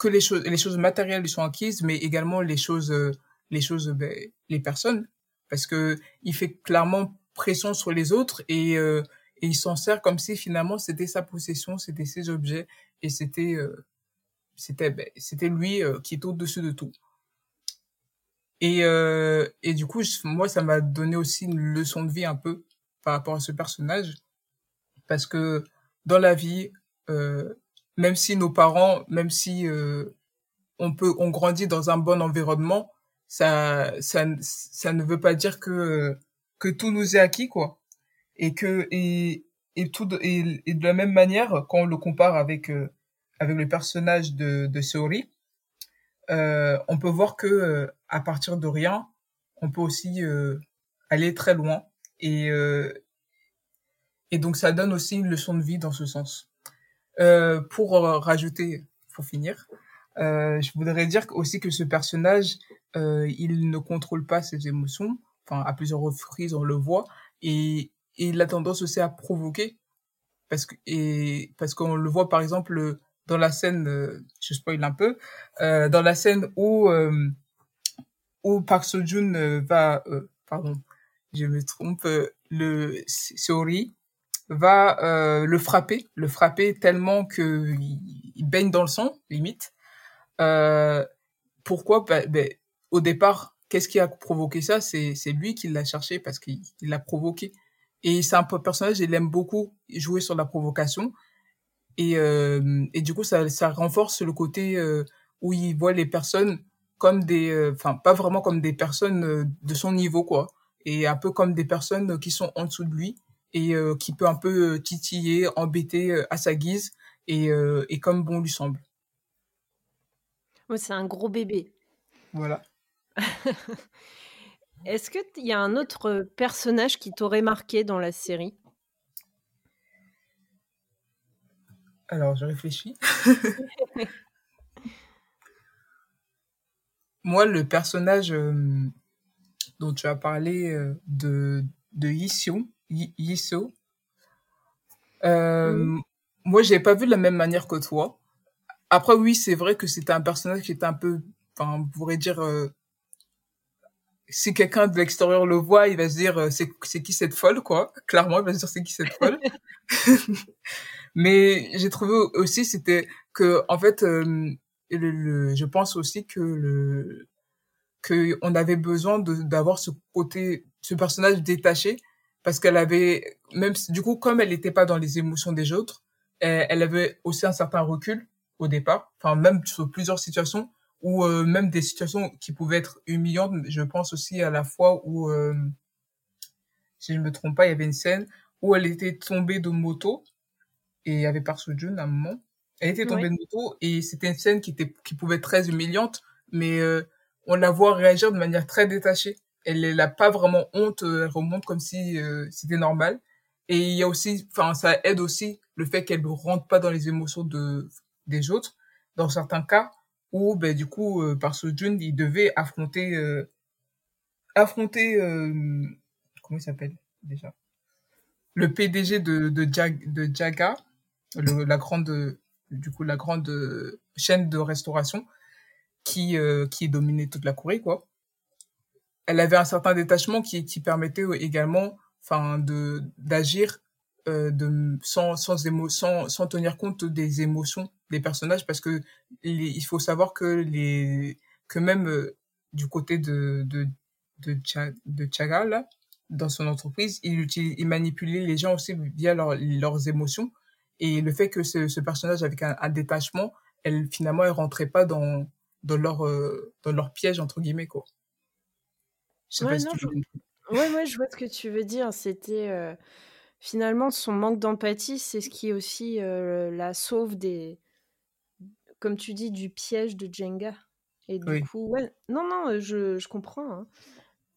que les choses les choses matérielles lui sont acquises mais également les choses euh, les choses ben, les personnes parce que il fait clairement pression sur les autres et euh, et il s'en sert comme si finalement c'était sa possession c'était ses objets et c'était c'était ben, c'était lui euh, qui était au-dessus de tout. Et, euh, et du coup, moi, ça m'a donné aussi une leçon de vie un peu par rapport à ce personnage. Parce que dans la vie, euh, même si nos parents, même si euh, on peut, on grandit dans un bon environnement, ça, ça, ça ne veut pas dire que que tout nous est acquis, quoi. Et que et et tout et, et de la même manière, quand on le compare avec euh, avec le personnage de, de Seori, euh, on peut voir que euh, à partir de rien, on peut aussi aller très loin et et donc ça donne aussi une leçon de vie dans ce sens. Pour rajouter, pour finir, je voudrais dire aussi que ce personnage, il ne contrôle pas ses émotions. Enfin, à plusieurs reprises, on le voit et, et il a tendance aussi à provoquer parce que et parce qu'on le voit par exemple dans la scène euh, je spoil un peu euh, dans la scène où euh, où Park Seo Joon euh, va euh, pardon je me trompe le Seori va le frapper le frapper tellement que il, baigne dans le sang limite. Pourquoi? Bah, bah, au départ qu'est-ce qui a provoqué ça? C'est lui qui l'a cherché parce qu'il l'a provoqué. Et c'est un personnage, il aime beaucoup jouer sur la provocation. Et, euh, et du coup, ça, ça renforce le côté euh, où il voit les personnes comme des... Euh, enfin, pas vraiment comme des personnes euh, de son niveau, quoi. Et un peu comme des personnes qui sont en dessous de lui et euh, qui peut un peu titiller, embêter à sa guise et, et comme bon lui semble. C'est un gros bébé. Voilà. Est-ce qu'il y a un autre personnage qui t'aurait marqué dans la série? Alors, je réfléchis. Moi, le personnage dont tu as parlé de, de Yisoo euh, moi, je n'ai pas vu de la même manière que toi. Après, oui, c'est vrai que c'était un personnage qui était un peu, enfin, on pourrait dire, si quelqu'un de l'extérieur le voit, il va se dire euh, c'est qui cette folle quoi. Clairement, il va se dire c'est qui cette folle. Mais j'ai trouvé aussi c'était que en fait euh, le, je pense aussi que le que on avait besoin d'avoir ce côté ce personnage détaché parce qu'elle avait même du coup comme elle n'était pas dans les émotions des autres, elle, elle avait aussi un certain recul au départ, enfin même sur plusieurs situations ou euh, même des situations qui pouvaient être humiliantes. Je pense aussi à la fois où, euh, si je me trompe pas, il y avait une scène où elle était tombée de moto et il y avait Park à un moment. Elle était tombée de moto et c'était une scène qui était qui pouvait être très humiliante, mais euh, on la voit réagir de manière très détachée. Elle n'a pas vraiment honte, elle remonte comme si c'était normal. Et il y a aussi, enfin, ça aide aussi le fait qu'elle ne rentre pas dans les émotions de des autres. Dans certains cas, où ben du coup euh, par ce June il devait affronter euh, affronter euh, comment il s'appelle déjà? Le PDG de de, Jag, de Jaga le, la grande du coup la grande chaîne de restauration qui qui dominait toute la Corée quoi elle avait un certain détachement qui qui permettait également enfin de d'agir euh, de sans sans, émo, sans sans tenir compte des émotions des personnages parce que il faut savoir que les que même euh, du côté de de de, dans son entreprise il utilise il manipulait les gens aussi via leur, leurs émotions et le fait que ce, ce personnage avec un, un, détachement elle finalement elle rentrait pas dans dans leur euh, dans leur piège entre guillemets quoi je sais ouais, pas si tu je... ouais ouais je vois ce que tu veux dire c'était finalement, son manque d'empathie, c'est ce qui aussi euh, la sauve des, comme tu dis, du piège de Jenga. Et du coup, ouais, non, non, je, je comprends. Hein.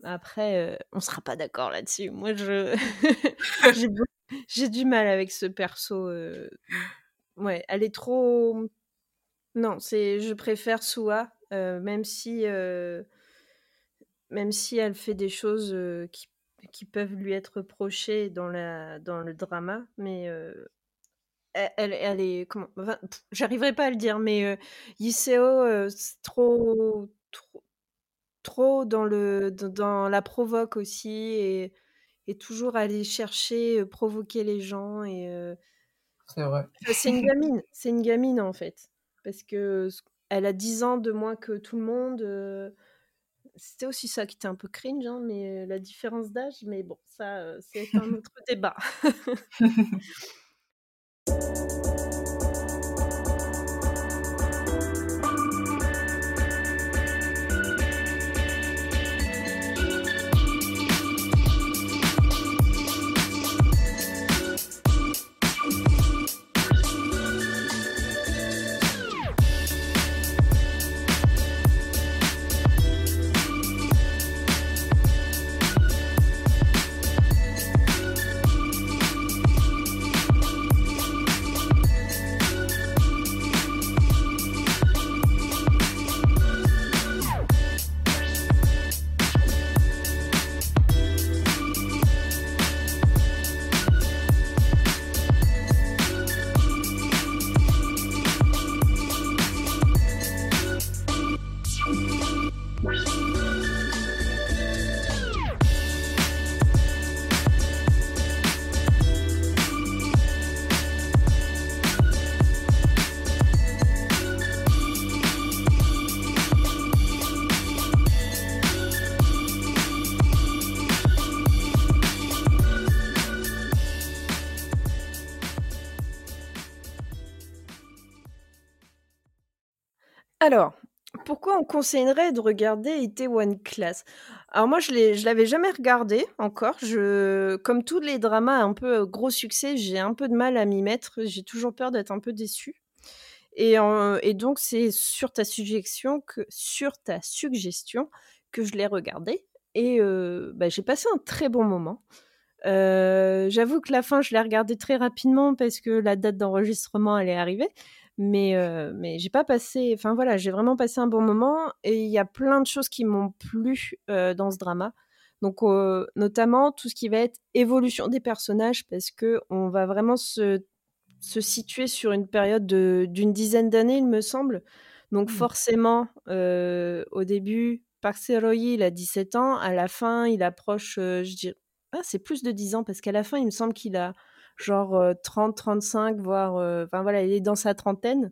Après, euh, on sera pas d'accord là-dessus. Moi, je j'ai du mal avec ce perso. Euh, ouais, elle est trop. Non, c'est je préfère Sua, même si même si elle fait des choses qui qui peuvent lui être reprochés dans, la, dans le drama, mais elle, elle, est. Comment J'arriverai pas à le dire, mais euh, Yiseo, euh, trop, trop, trop dans, le, dans, la provoque aussi, et, et toujours aller chercher, provoquer les gens. et C'est vrai. C'est une gamine, c'est une gamine en fait, parce que elle a 10 ans de moins que tout le monde c'était aussi ça qui était un peu cringe, hein, mais la différence d'âge, mais bon, ça, c'est un autre débat. Alors, pourquoi on conseillerait de regarder One Class? Alors moi, je ne l'avais jamais regardé encore. Je, comme tous les dramas un peu euh, gros succès, j'ai un peu de mal à m'y mettre. J'ai toujours peur d'être un peu déçue. Et, donc, c'est sur ta suggestion que, sur ta suggestion que je l'ai regardé. Et euh, bah, j'ai passé un très bon moment. Euh, j'avoue que la fin, je l'ai regardé très rapidement parce que la date d'enregistrement, elle est arrivée mais euh, mais j'ai pas passé enfin voilà j'ai vraiment passé un bon moment et il y a plein de choses qui m'ont plu euh, dans ce drama donc euh, notamment tout ce qui va être évolution des personnages parce que on va vraiment se se situer sur une période d'une dizaine d'années il me semble donc mmh. forcément au début Park Seroyi il a 17 ans à la fin il approche je dirais ah, c'est plus de 10 ans parce qu'à la fin il me semble qu'il a genre 30, 35, voire. Enfin voilà, il est dans sa trentaine.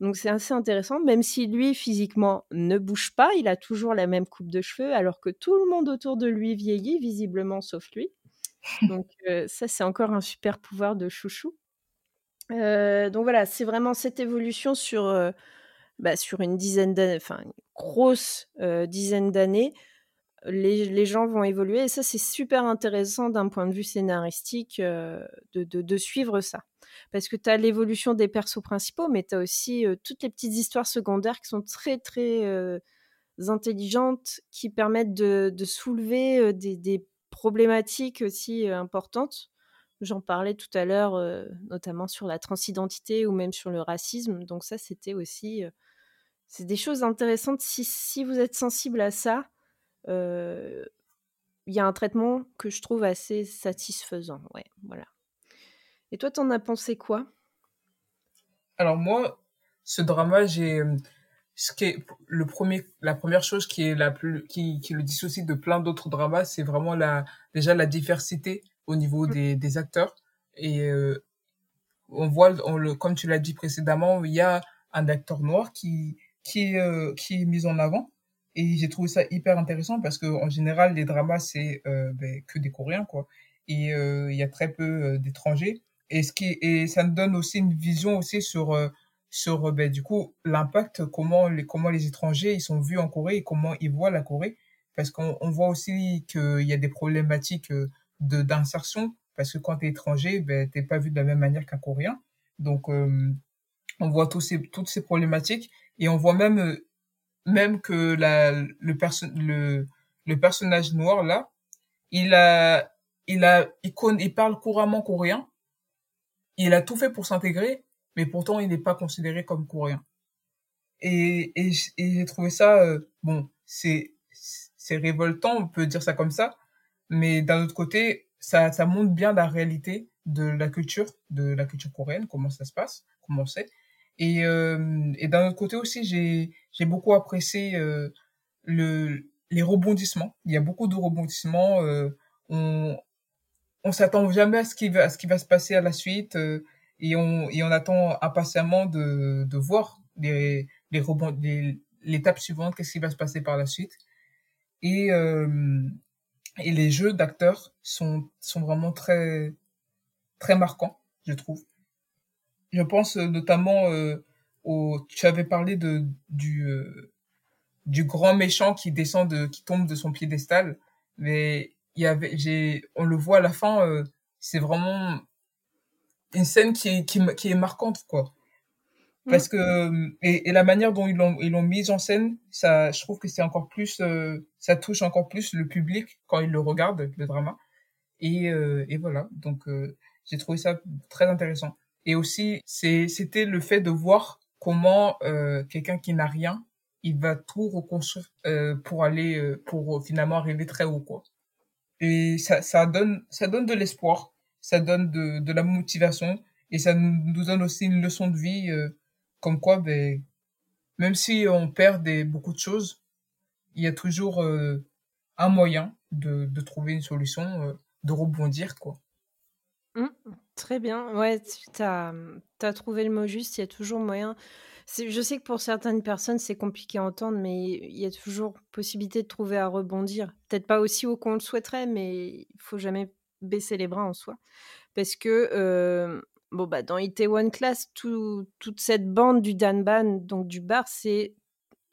Donc c'est assez intéressant, même si lui, physiquement, ne bouge pas, il a toujours la même coupe de cheveux, alors que tout le monde autour de lui vieillit, visiblement, sauf lui. Donc ça, c'est encore un super pouvoir de chouchou. donc voilà, c'est vraiment cette évolution sur, bah, sur une dizaine d'années, enfin une grosse dizaine d'années, les, gens vont évoluer. Et ça, c'est super intéressant d'un point de vue scénaristique euh, de, suivre ça. Parce que tu as l'évolution des persos principaux, mais tu as aussi euh, toutes les petites histoires secondaires qui sont très, très euh, intelligentes, qui permettent de, soulever des, problématiques aussi importantes. J'en parlais tout à l'heure, notamment sur la transidentité ou même sur le racisme. Donc ça, c'était aussi... c'est des choses intéressantes. Si, si vous êtes sensible à ça, il y a un traitement que je trouve assez satisfaisant. Ouais, voilà. Et toi, t'en as pensé quoi? Alors moi, ce drama, j'ai ce qui est le premier, la première chose qui est la plus, qui, qui le dissocie de plein d'autres dramas, c'est vraiment la, déjà la diversité au niveau mmh. des, des acteurs. Et on voit, on le, comme tu l'as dit précédemment, il y a un acteur noir qui, qui, qui est mis en avant. Et j'ai trouvé ça hyper intéressant parce que en général, les dramas, c'est euh, ben, que des Coréens, quoi. Et euh, il y a très peu euh, d'étrangers. Et, ce qui, et ça nous donne aussi une vision aussi sur, sur ben, du coup, l'impact, comment les, comment les étrangers ils sont vus en Corée et comment ils voient la Corée. Parce qu'on on voit aussi qu'il y a des problématiques de d'insertion. Parce que quand tu es étranger, ben, tu pas vu de la même manière qu'un Coréen. Donc, on voit tous ces, toutes ces problématiques. Et on voit même même que la, le, perso le, le personnage noir là, il a, il a, il, il parle couramment coréen. Il a tout fait pour s'intégrer, mais pourtant il n'est pas considéré comme coréen. Et, et, et j'ai trouvé ça, euh, bon, c'est, c'est révoltant, on peut dire ça comme ça, mais d'un autre côté, ça, ça montre bien la réalité de la culture, de la culture coréenne, comment ça se passe, comment c'est. Et, euh, et d'un autre côté aussi, j'ai j'ai beaucoup apprécié euh, le les rebondissements. Il y a beaucoup de rebondissements. Euh, on on s'attend jamais à ce qui va à ce qui va se passer à la suite euh, et on et on attend impatiemment de de voir les les rebond l'étape suivante, qu'est-ce qui va se passer par la suite. Et euh, et les jeux d'acteurs sont sont vraiment très très marquants, je trouve. Je pense notamment euh, au. Tu avais parlé de du euh, du grand méchant qui descend de qui tombe de son piédestal, mais il y avait j'ai on le voit à la fin. Euh, c'est vraiment une scène qui est qui, qui est marquante quoi parce que et, et, la manière dont ils l'ont ils l'ont mise en scène ça je trouve que c'est encore plus ça touche encore plus le public quand ils le regardent le drama et et voilà donc j'ai trouvé ça très intéressant et aussi, c'est, c'était le fait de voir comment euh, quelqu'un qui n'a rien, il va tout reconstruire euh, pour aller, euh, pour finalement arriver très haut, quoi. Et ça, donne, ça donne de l'espoir, ça donne de, la motivation, et ça nous donne aussi une leçon de vie, comme quoi, ben, même si on perd des, beaucoup de choses, il y a toujours un moyen de, trouver une solution, de rebondir, quoi. Mmh. Très bien. Ouais, tu as, as trouvé le mot juste. Il y a toujours moyen. Je sais que pour certaines personnes, c'est compliqué à entendre, mais il y a toujours possibilité de trouver à rebondir. Peut-être pas aussi haut qu'on le souhaiterait, mais il faut jamais baisser les bras en soi. Parce que bon, bah, dans Itaewon Class, tout, toute cette bande du Danban, donc du bar, c'est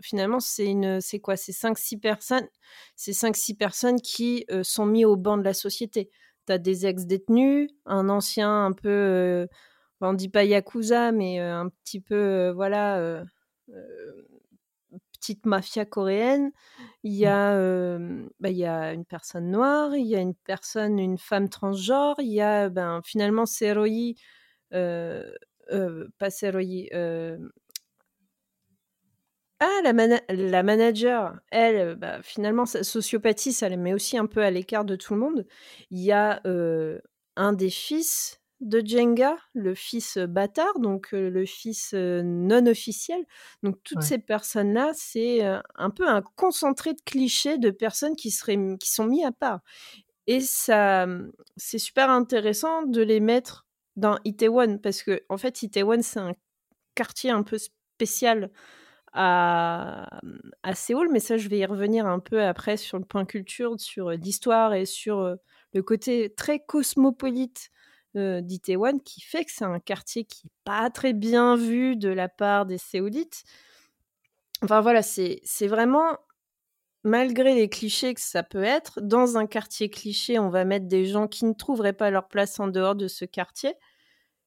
finalement, c'est quoi? C'est 5-6 personnes, c'est 5-6 personnes qui sont mis au banc de la société. Tu as des ex-détenus, un ancien un peu, on dit pas yakuza, mais un petit peu, voilà, petite mafia coréenne. Il y, mmh. a, bah, il y a une personne noire, il y a une personne, une femme transgenre, il y a ben, finalement Seroyi, euh, pas Seroyi, ah, la, la manager, elle, bah, finalement, sa sociopathie, ça la met aussi un peu à l'écart de tout le monde. Il y a un des fils de Jenga, le fils bâtard, donc le fils non officiel. Donc toutes ces personnes-là, c'est un peu un concentré de clichés de personnes qui, seraient, qui sont mis à part. Et ça, mmh, c'est super intéressant de les mettre dans Itaewon, parce que en fait, Itaewon, c'est un quartier un peu spécial à, Séoul, mais ça, je vais y revenir un peu après sur le point culture, sur l'histoire et sur le côté très cosmopolite euh, d'Itaewon qui fait que c'est un quartier qui n'est pas très bien vu de la part des Séoulites. Enfin voilà, c'est vraiment, malgré les clichés que ça peut être, dans un quartier cliché, on va mettre des gens qui ne trouveraient pas leur place en dehors de ce quartier.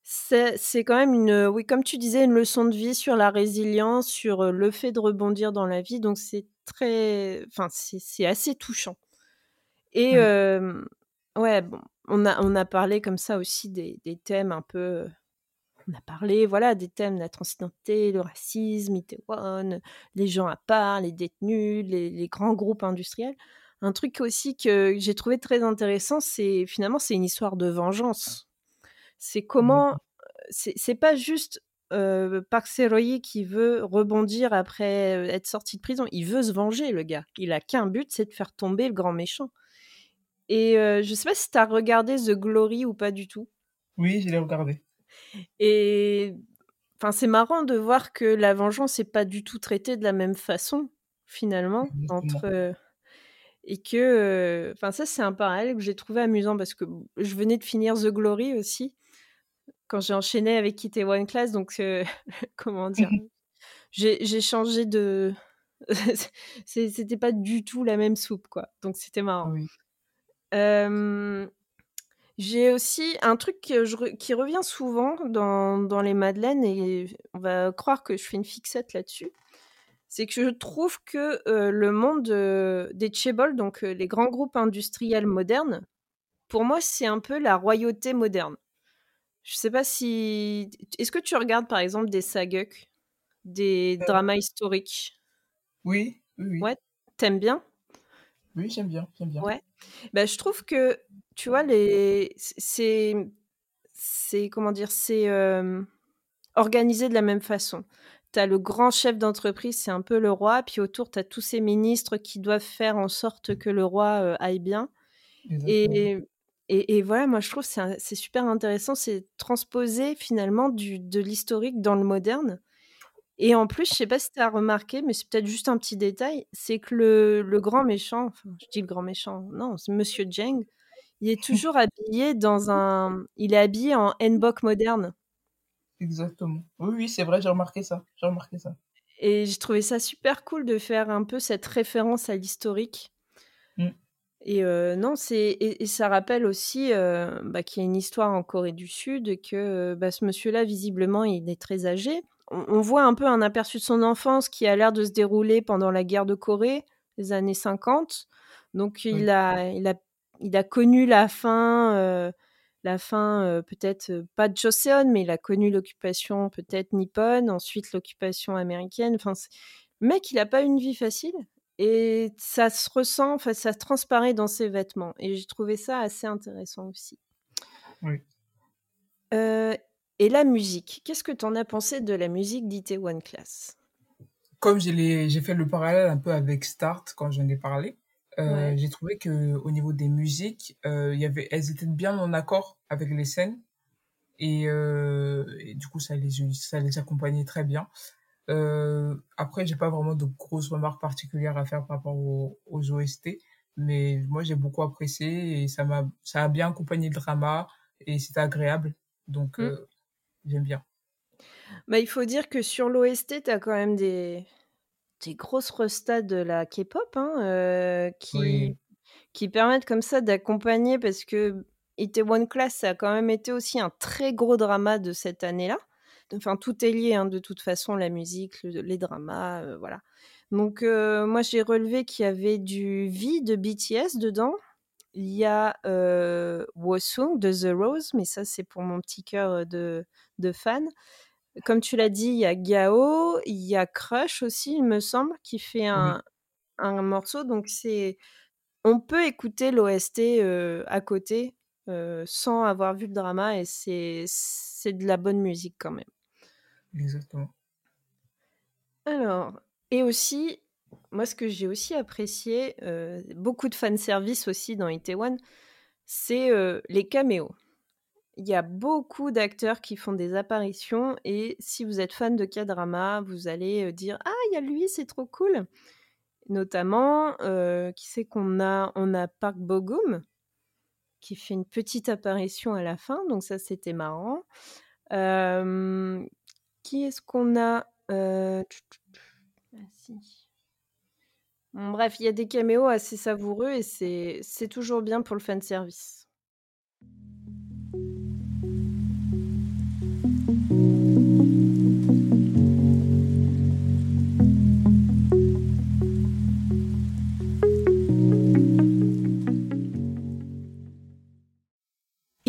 C'est quand même une, oui, comme tu disais, une leçon de vie sur la résilience, sur le fait de rebondir dans la vie. Donc c'est très, enfin c'est assez touchant. Et ouais, bon, on a, on a parlé comme ça aussi des, thèmes un peu. On a parlé, voilà, des thèmes de la transidentité, le racisme, Itaewon, les gens à part, les détenus, les, grands groupes industriels. Un truc aussi que j'ai trouvé très intéressant, c'est finalement, c'est une histoire de vengeance. C'est comment. C'est pas juste euh, Park Seroyi qui veut rebondir après être sorti de prison. Il veut se venger, le gars. Il a qu'un but, c'est de faire tomber le grand méchant. Et euh, je sais pas si tu as regardé The Glory ou pas du tout. Oui, je l'ai regardé. Et enfin, c'est marrant de voir que la vengeance n'est pas du tout traitée de la même façon, finalement, entre. Et que. Euh, enfin, ça, c'est un parallèle que j'ai trouvé amusant parce que je venais de finir The Glory aussi, quand j'ai enchaîné avec Kitty One Class, donc comment dire J'ai changé de. c'était pas du tout la même soupe, quoi. Donc c'était marrant. Oui j'ai aussi un truc qui revient souvent dans, les Madeleines, et on va croire que je fais une fixette là-dessus. C'est que je trouve que le monde des Chebol, donc les grands groupes industriels modernes, pour moi, c'est un peu la royauté moderne. Je sais pas si. Est-ce que tu regardes par exemple des saguk, des dramas historiques? Oui, oui, oui. Ouais, t'aimes bien? Oui, j'aime bien, j'aime bien. Ouais. Bah, je trouve que, tu vois, les... c'est. C'est. Comment dire C'est organisé de la même façon. Tu as le grand chef d'entreprise, c'est un peu le roi, puis autour, tu as tous ces ministres qui doivent faire en sorte que le roi aille bien. Et, et, et, voilà, moi je trouve que c'est super intéressant, c'est transposer finalement du, de l'historique dans le moderne. Et en plus, je sais pas si tu as remarqué, mais c'est peut-être juste un petit détail, c'est que le, le, grand méchant, enfin, je dis le grand méchant, non, c'est Monsieur Jeng, il est toujours habillé dans un. Il est habillé en N-Bok moderne. Exactement. Oui, oui, c'est vrai, j'ai remarqué ça. J'ai remarqué ça. Et j'ai trouvé ça super cool de faire un peu cette référence à l'historique. Et euh, non, c'est et, ça rappelle aussi euh, bah, qu'il y a une histoire en Corée du Sud et que bah, ce monsieur-là, visiblement, il est très âgé on, voit un peu un aperçu de son enfance qui a l'air de se dérouler pendant la guerre de Corée, les années 50. Donc il, a, il, a, il a connu la fin, euh, la fin peut-être pas de Joseon, mais il a connu l'occupation peut-être nippone, ensuite l'occupation américaine. Enfin, le mec, il n'a pas une vie facile? Et ça se ressent, enfin, ça transparaît dans ses vêtements. Et j'ai trouvé ça assez intéressant aussi. Oui. Et la musique, qu'est-ce que tu en as pensé de la musique One Class? Comme j'ai fait le parallèle un peu avec Start quand j'en ai parlé, euh, j'ai trouvé que au niveau des musiques, euh, y avait, elles étaient bien en accord avec les scènes et, euh, du coup ça les ça les accompagnait très bien. Euh, après, j'ai pas vraiment de grosses remarques particulières à faire par rapport aux, aux OST, mais moi j'ai beaucoup apprécié et ça m'a ça a bien accompagné le drama et c'était agréable. Donc mmh. j'aime bien. Bah, il faut dire que sur l'OST, tu as quand même des, des grosses restas de la K-pop hein, euh, qui, qui permettent comme ça d'accompagner parce que One Class, ça a quand même été aussi un très gros drama de cette année-là. Enfin, tout est lié hein, de toute façon, la musique, les dramas, euh, voilà. Donc, euh, moi, j'ai relevé qu'il y avait du V de BTS dedans. Il y a euh, Wosung de The Rose, mais ça, c'est pour mon petit cœur de, de fan. Comme tu l'as dit, il y a Gao, il y a Crush aussi, il me semble, qui fait un, un morceau. Donc, c'est. On peut écouter l'OST à côté sans avoir vu le drama et c'est de la bonne musique quand même. Exactement. Alors, et aussi, moi ce que j'ai aussi apprécié, beaucoup de fanservice aussi dans Itaewon, c'est les caméos. Il y a beaucoup d'acteurs qui font des apparitions et si vous êtes fan de K-drama, vous allez dire Ah, il y a lui, c'est trop cool. Notamment, qui c'est qu'on a? On a Park Bogum qui fait une petite apparition à la fin, donc ça c'était marrant. Qui est-ce qu'on a euh, ah, Bref, il y a des caméos assez savoureux et c'est toujours bien pour le fan service.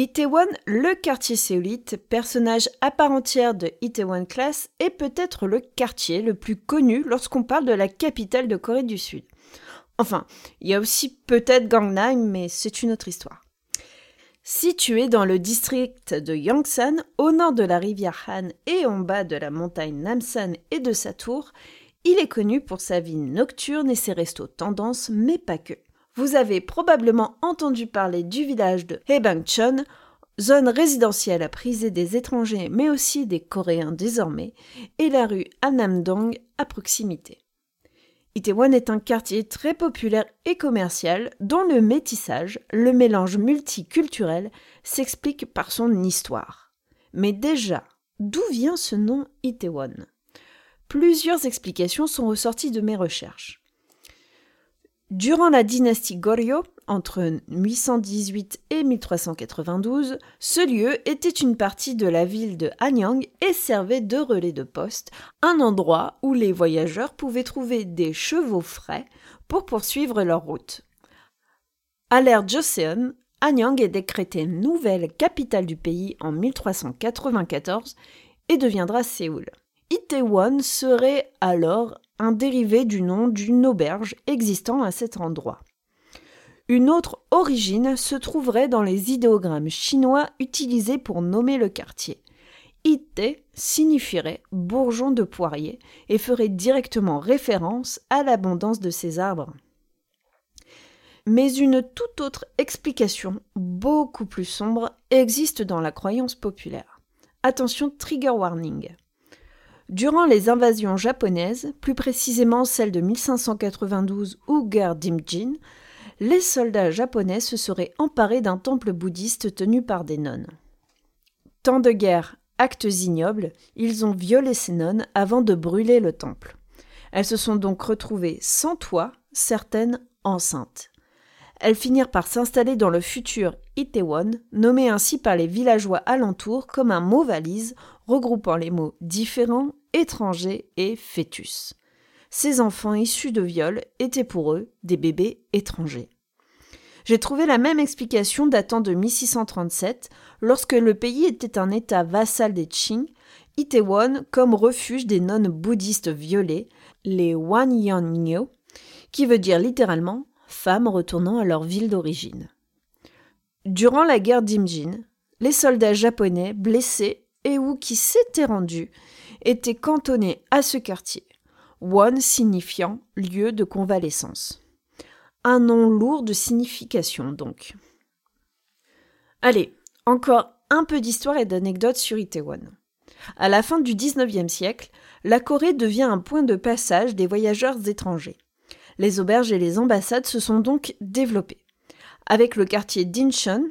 Itaewon, le quartier séolite, personnage à part entière de Itaewon Class, est peut-être le quartier le plus connu lorsqu'on parle de la capitale de Corée du Sud. Enfin, il y a aussi peut-être Gangnam, mais c'est une autre histoire. Situé dans le district de Yongsan, au nord de la rivière Han et en bas de la montagne Namsan et de sa tour, il est connu pour sa vie nocturne et ses restos tendance, mais pas que. Vous avez probablement entendu parler du village de Hebangchon, zone résidentielle à priser des étrangers mais aussi des Coréens désormais, et la rue Annamdong à proximité. Itaewon est un quartier très populaire et commercial dont le métissage, le mélange multiculturel, s'explique par son histoire. Mais déjà, d'où vient ce nom Itaewon? Plusieurs explications sont ressorties de mes recherches. Durant la dynastie Goryeo, entre 818 et 1392, ce lieu était une partie de la ville de Hanyang et servait de relais de poste, un endroit où les voyageurs pouvaient trouver des chevaux frais pour poursuivre leur route. À l'ère Joseon, Hanyang est décrétée nouvelle capitale du pays en 1394 et deviendra Séoul. Itaewon serait alors un dérivé du nom d'une auberge existant à cet endroit. Une autre origine se trouverait dans les idéogrammes chinois utilisés pour nommer le quartier. Ite signifierait bourgeon de poirier et ferait directement référence à l'abondance de ces arbres. Mais une toute autre explication, beaucoup plus sombre, existe dans la croyance populaire. Attention, trigger warning. Durant les invasions japonaises, plus précisément celle de 1592 ou guerre d'Imjin, les soldats japonais se seraient emparés d'un temple bouddhiste tenu par des nonnes. Temps de guerre, actes ignobles, ils ont violé ces nonnes avant de brûler le temple. Elles se sont donc retrouvées sans toit, certaines enceintes. Elles finirent par s'installer dans le futur Itaewon, nommé ainsi par les villageois alentours comme un mot valise regroupant les mots différents, étrangers et fœtus. Ces enfants issus de viols étaient pour eux des bébés étrangers. J'ai trouvé la même explication datant de 1637, lorsque le pays était un état vassal des Qing, Itaewon comme refuge des nonnes bouddhistes violées, les Wanyangyo, qui veut dire littéralement femmes retournant à leur ville d'origine. Durant la guerre d'Imjin, les soldats japonais blessés et qui s'étaient rendus étaient cantonnés à ce quartier, Won signifiant lieu de convalescence. Un nom lourd de signification donc. Allez, encore un peu d'histoire et d'anecdotes sur Itaewon. À la fin du XIXe siècle, la Corée devient un point de passage des voyageurs étrangers. Les auberges et les ambassades se sont donc développées. Avec le quartier d'Incheon,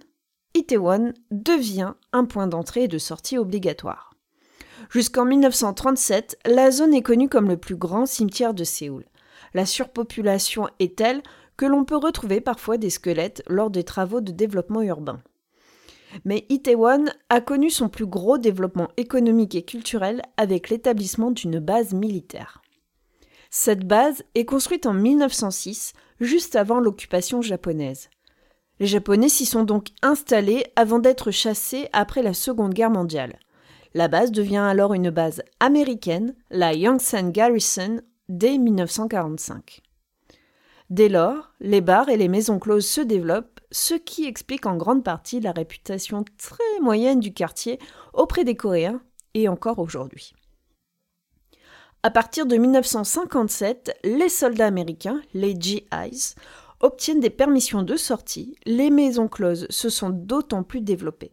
Itaewon devient un point d'entrée et de sortie obligatoire. Jusqu'en 1937, la zone est connue comme le plus grand cimetière de Séoul. La surpopulation est telle que l'on peut retrouver parfois des squelettes lors des travaux de développement urbain. Mais Itaewon a connu son plus gros développement économique et culturel avec l'établissement d'une base militaire. Cette base est construite en 1906, juste avant l'occupation japonaise. Les Japonais s'y sont donc installés avant d'être chassés après la Seconde Guerre mondiale. La base devient alors une base américaine, la Yongsan Garrison, dès 1945. Dès lors, les bars et les maisons closes se développent, ce qui explique en grande partie la réputation très moyenne du quartier auprès des Coréens et encore aujourd'hui. À partir de 1957, les soldats américains, les GIs, obtiennent des permissions de sortie, les maisons closes se sont d'autant plus développées.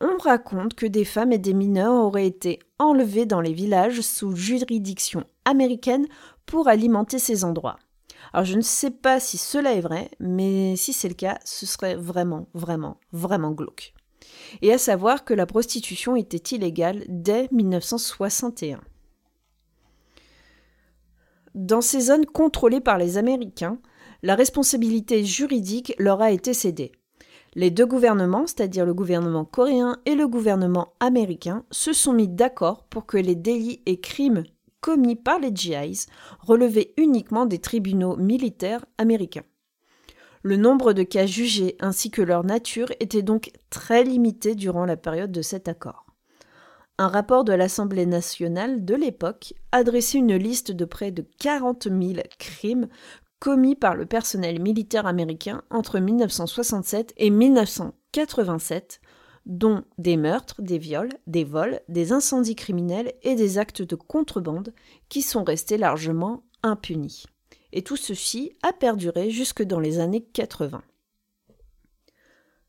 On raconte que des femmes et des mineurs auraient été enlevés dans les villages sous juridiction américaine pour alimenter ces endroits. Alors je ne sais pas si cela est vrai, mais si c'est le cas, ce serait vraiment, vraiment, vraiment glauque. Et à savoir que la prostitution était illégale dès 1961. Dans ces zones contrôlées par les Américains, la responsabilité juridique leur a été cédée. Les deux gouvernements, c'est-à-dire le gouvernement coréen et le gouvernement américain, se sont mis d'accord pour que les délits et crimes commis par les GIs relevaient uniquement des tribunaux militaires américains. Le nombre de cas jugés ainsi que leur nature était donc très limité durant la période de cet accord. Un rapport de l'Assemblée nationale de l'époque adressait une liste de près de 40 000 crimes commis par le personnel militaire américain entre 1967 et 1987, dont des meurtres, des viols, des vols, des incendies criminels et des actes de contrebande qui sont restés largement impunis. Et tout ceci a perduré jusque dans les années 80.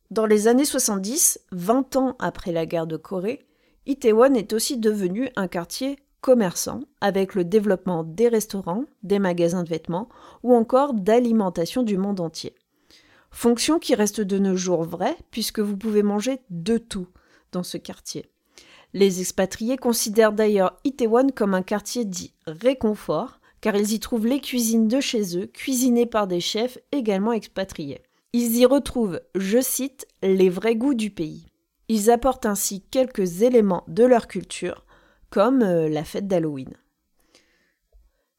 Dans les années 70, 20 ans après la guerre de Corée, Itaewon est aussi devenu un quartier commerçant avec le développement des restaurants, des magasins de vêtements ou encore d'alimentation du monde entier. Fonction qui reste de nos jours vraie puisque vous pouvez manger de tout dans ce quartier. Les expatriés considèrent d'ailleurs Itaewon comme un quartier dit réconfort car ils y trouvent les cuisines de chez eux, cuisinées par des chefs également expatriés. Ils y retrouvent, je cite, les vrais goûts du pays. Ils apportent ainsi quelques éléments de leur culture, comme euh, la fête d'Halloween.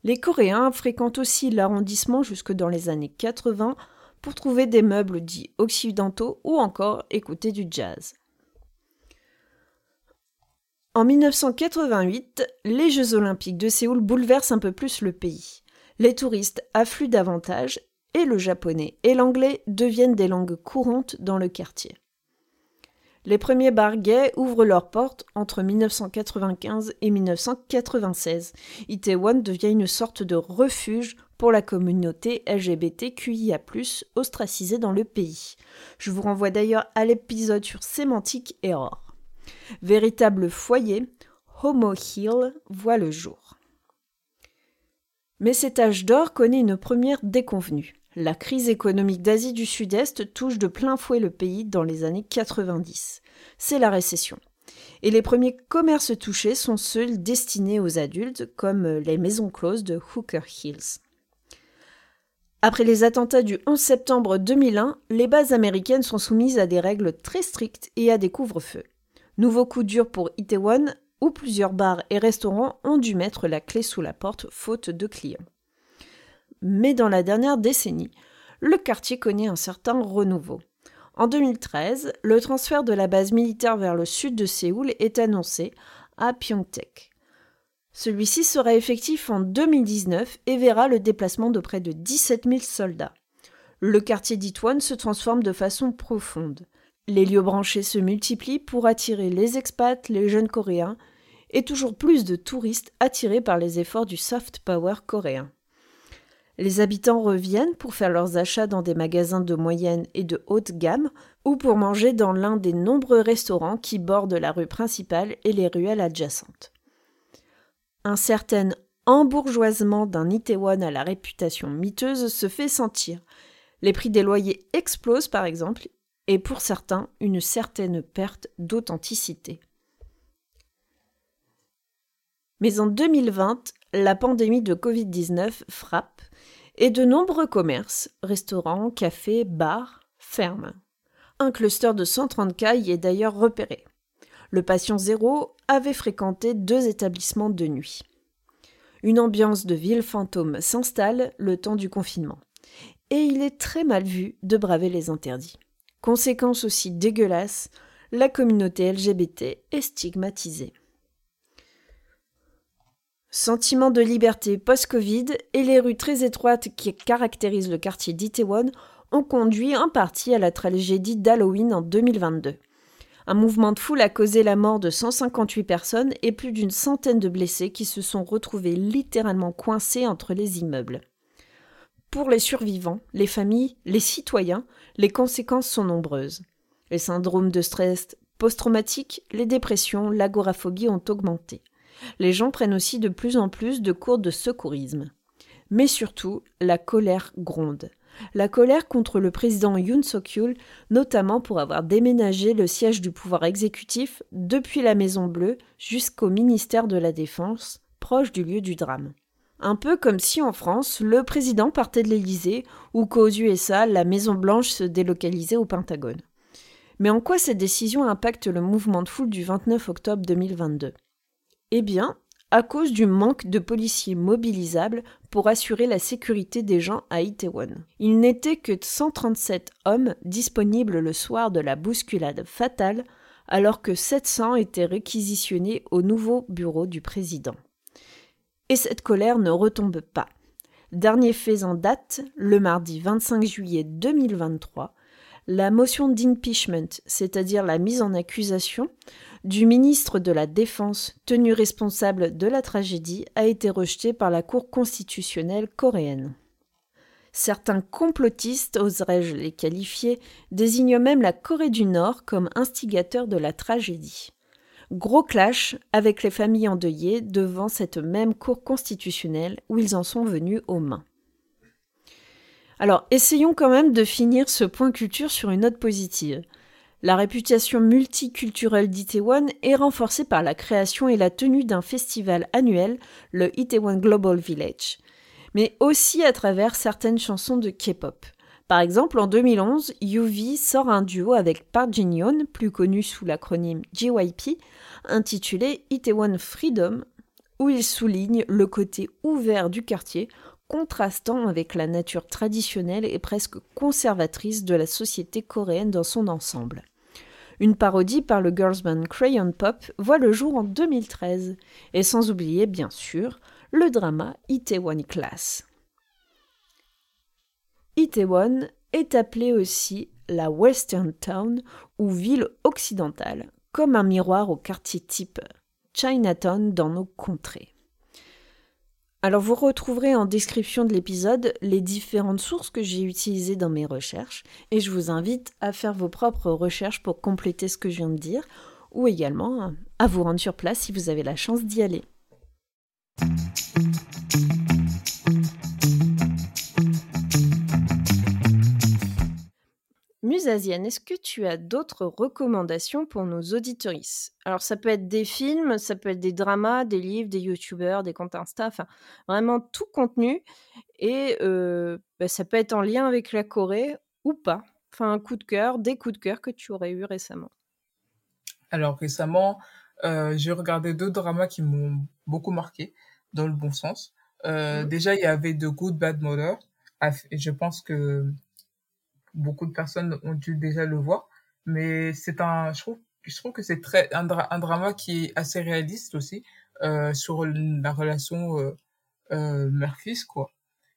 Les Coréens fréquentent aussi l'arrondissement jusque dans les années 80 pour trouver des meubles dits occidentaux ou encore écouter du jazz. En 1988, les Jeux olympiques de Séoul bouleversent un peu plus le pays. Les touristes affluent davantage et le japonais et l'anglais deviennent des langues courantes dans le quartier. Les premiers bars ouvrent leurs portes entre 1995 et 1996. Itaewon devient une sorte de refuge pour la communauté LGBTQIA+, ostracisée dans le pays. Je vous renvoie d'ailleurs à l'épisode sur sémantique error. Véritable foyer, Homo Hill voit le jour. Mais cet âge d'or connaît une première déconvenue. La crise économique d'Asie du Sud-Est touche de plein fouet le pays dans les années 90. C'est la récession. Et les premiers commerces touchés sont ceux destinés aux adultes, comme les maisons closes de Hooker Hills. Après les attentats du 11 septembre 2001, les bases américaines sont soumises à des règles très strictes et à des couvre-feux. Nouveau coup dur pour Itaewon, où plusieurs bars et restaurants ont dû mettre la clé sous la porte faute de clients mais dans la dernière décennie, le quartier connaît un certain renouveau. En 2013, le transfert de la base militaire vers le sud de Séoul est annoncé à Pyeongtaek. Celui-ci sera effectif en 2019 et verra le déplacement de près de 17 000 soldats. Le quartier d'Itwon se transforme de façon profonde. Les lieux branchés se multiplient pour attirer les expats, les jeunes coréens et toujours plus de touristes attirés par les efforts du soft power coréen. Les habitants reviennent pour faire leurs achats dans des magasins de moyenne et de haute gamme ou pour manger dans l'un des nombreux restaurants qui bordent la rue principale et les ruelles adjacentes. Un certain embourgeoisement d'un Itaewon à la réputation miteuse se fait sentir. Les prix des loyers explosent par exemple, et pour certains, une certaine perte d'authenticité. Mais en 2020, la pandémie de Covid-19 frappe et de nombreux commerces, restaurants, cafés, bars, ferment. Un cluster de 130 cas y est d'ailleurs repéré. Le patient zéro avait fréquenté deux établissements de nuit. Une ambiance de ville fantôme s'installe le temps du confinement. Et il est très mal vu de braver les interdits. Conséquence aussi dégueulasse, la communauté LGBT est stigmatisée. Sentiment de liberté post-Covid et les rues très étroites qui caractérisent le quartier d'Itaewon ont conduit en partie à la tragédie d'Halloween en 2022. Un mouvement de foule a causé la mort de 158 personnes et plus d'une centaine de blessés qui se sont retrouvés littéralement coincés entre les immeubles. Pour les survivants, les familles, les citoyens, les conséquences sont nombreuses. Les syndromes de stress post-traumatique, les dépressions, l'agoraphobie ont augmenté. Les gens prennent aussi de plus en plus de cours de secourisme. Mais surtout, la colère gronde. La colère contre le président Yoon Suk-yeol, notamment pour avoir déménagé le siège du pouvoir exécutif depuis la Maison Bleue jusqu'au ministère de la Défense, proche du lieu du drame. Un peu comme si en France, le président partait de l'Élysée ou qu'aux USA, la Maison Blanche se délocalisait au Pentagone. Mais en quoi cette décision impacte le mouvement de foule du 29 octobre 2022 eh bien, à cause du manque de policiers mobilisables pour assurer la sécurité des gens à Itaewon. Il n'était que 137 hommes disponibles le soir de la bousculade fatale, alors que 700 étaient réquisitionnés au nouveau bureau du président. Et cette colère ne retombe pas. Dernier fait en date, le mardi 25 juillet 2023, la motion d'impeachment, c'est-à-dire la mise en accusation, du ministre de la Défense tenu responsable de la tragédie a été rejeté par la Cour constitutionnelle coréenne. Certains complotistes, oserais-je les qualifier, désignent même la Corée du Nord comme instigateur de la tragédie. Gros clash avec les familles endeuillées devant cette même Cour constitutionnelle où ils en sont venus aux mains. Alors, essayons quand même de finir ce point culture sur une note positive. La réputation multiculturelle d'Itaewon est renforcée par la création et la tenue d'un festival annuel, le Itaewon Global Village, mais aussi à travers certaines chansons de K-pop. Par exemple, en 2011, UV sort un duo avec Park Jin-yeon, plus connu sous l'acronyme JYP, intitulé Itaewon Freedom, où il souligne le côté ouvert du quartier, contrastant avec la nature traditionnelle et presque conservatrice de la société coréenne dans son ensemble. Une parodie par le girls band Crayon Pop voit le jour en 2013, et sans oublier, bien sûr, le drama Itaewon Class. Itaewon est appelée aussi la Western Town ou ville occidentale, comme un miroir au quartier type Chinatown dans nos contrées. Alors vous retrouverez en description de l'épisode les différentes sources que j'ai utilisées dans mes recherches et je vous invite à faire vos propres recherches pour compléter ce que je viens de dire ou également à vous rendre sur place si vous avez la chance d'y aller. Musazienne, est-ce que tu as d'autres recommandations pour nos auditorices? Alors, ça peut être des films, ça peut être des dramas, des livres, des youtubeurs, des comptes Insta, enfin, vraiment tout contenu. Et euh, bah, ça peut être en lien avec la Corée ou pas. Enfin, un coup de cœur, des coups de cœur que tu aurais eu récemment. Alors, récemment, euh, j'ai regardé deux dramas qui m'ont beaucoup marqué, dans le bon sens. Euh, mmh. Déjà, il y avait The Good Bad Mother. Je pense que beaucoup de personnes ont dû déjà le voir. Mais c'est un, je trouve, je trouve que c'est très un, un, drama qui est assez réaliste aussi euh, sur la relation euh, euh, mère-fils quoi.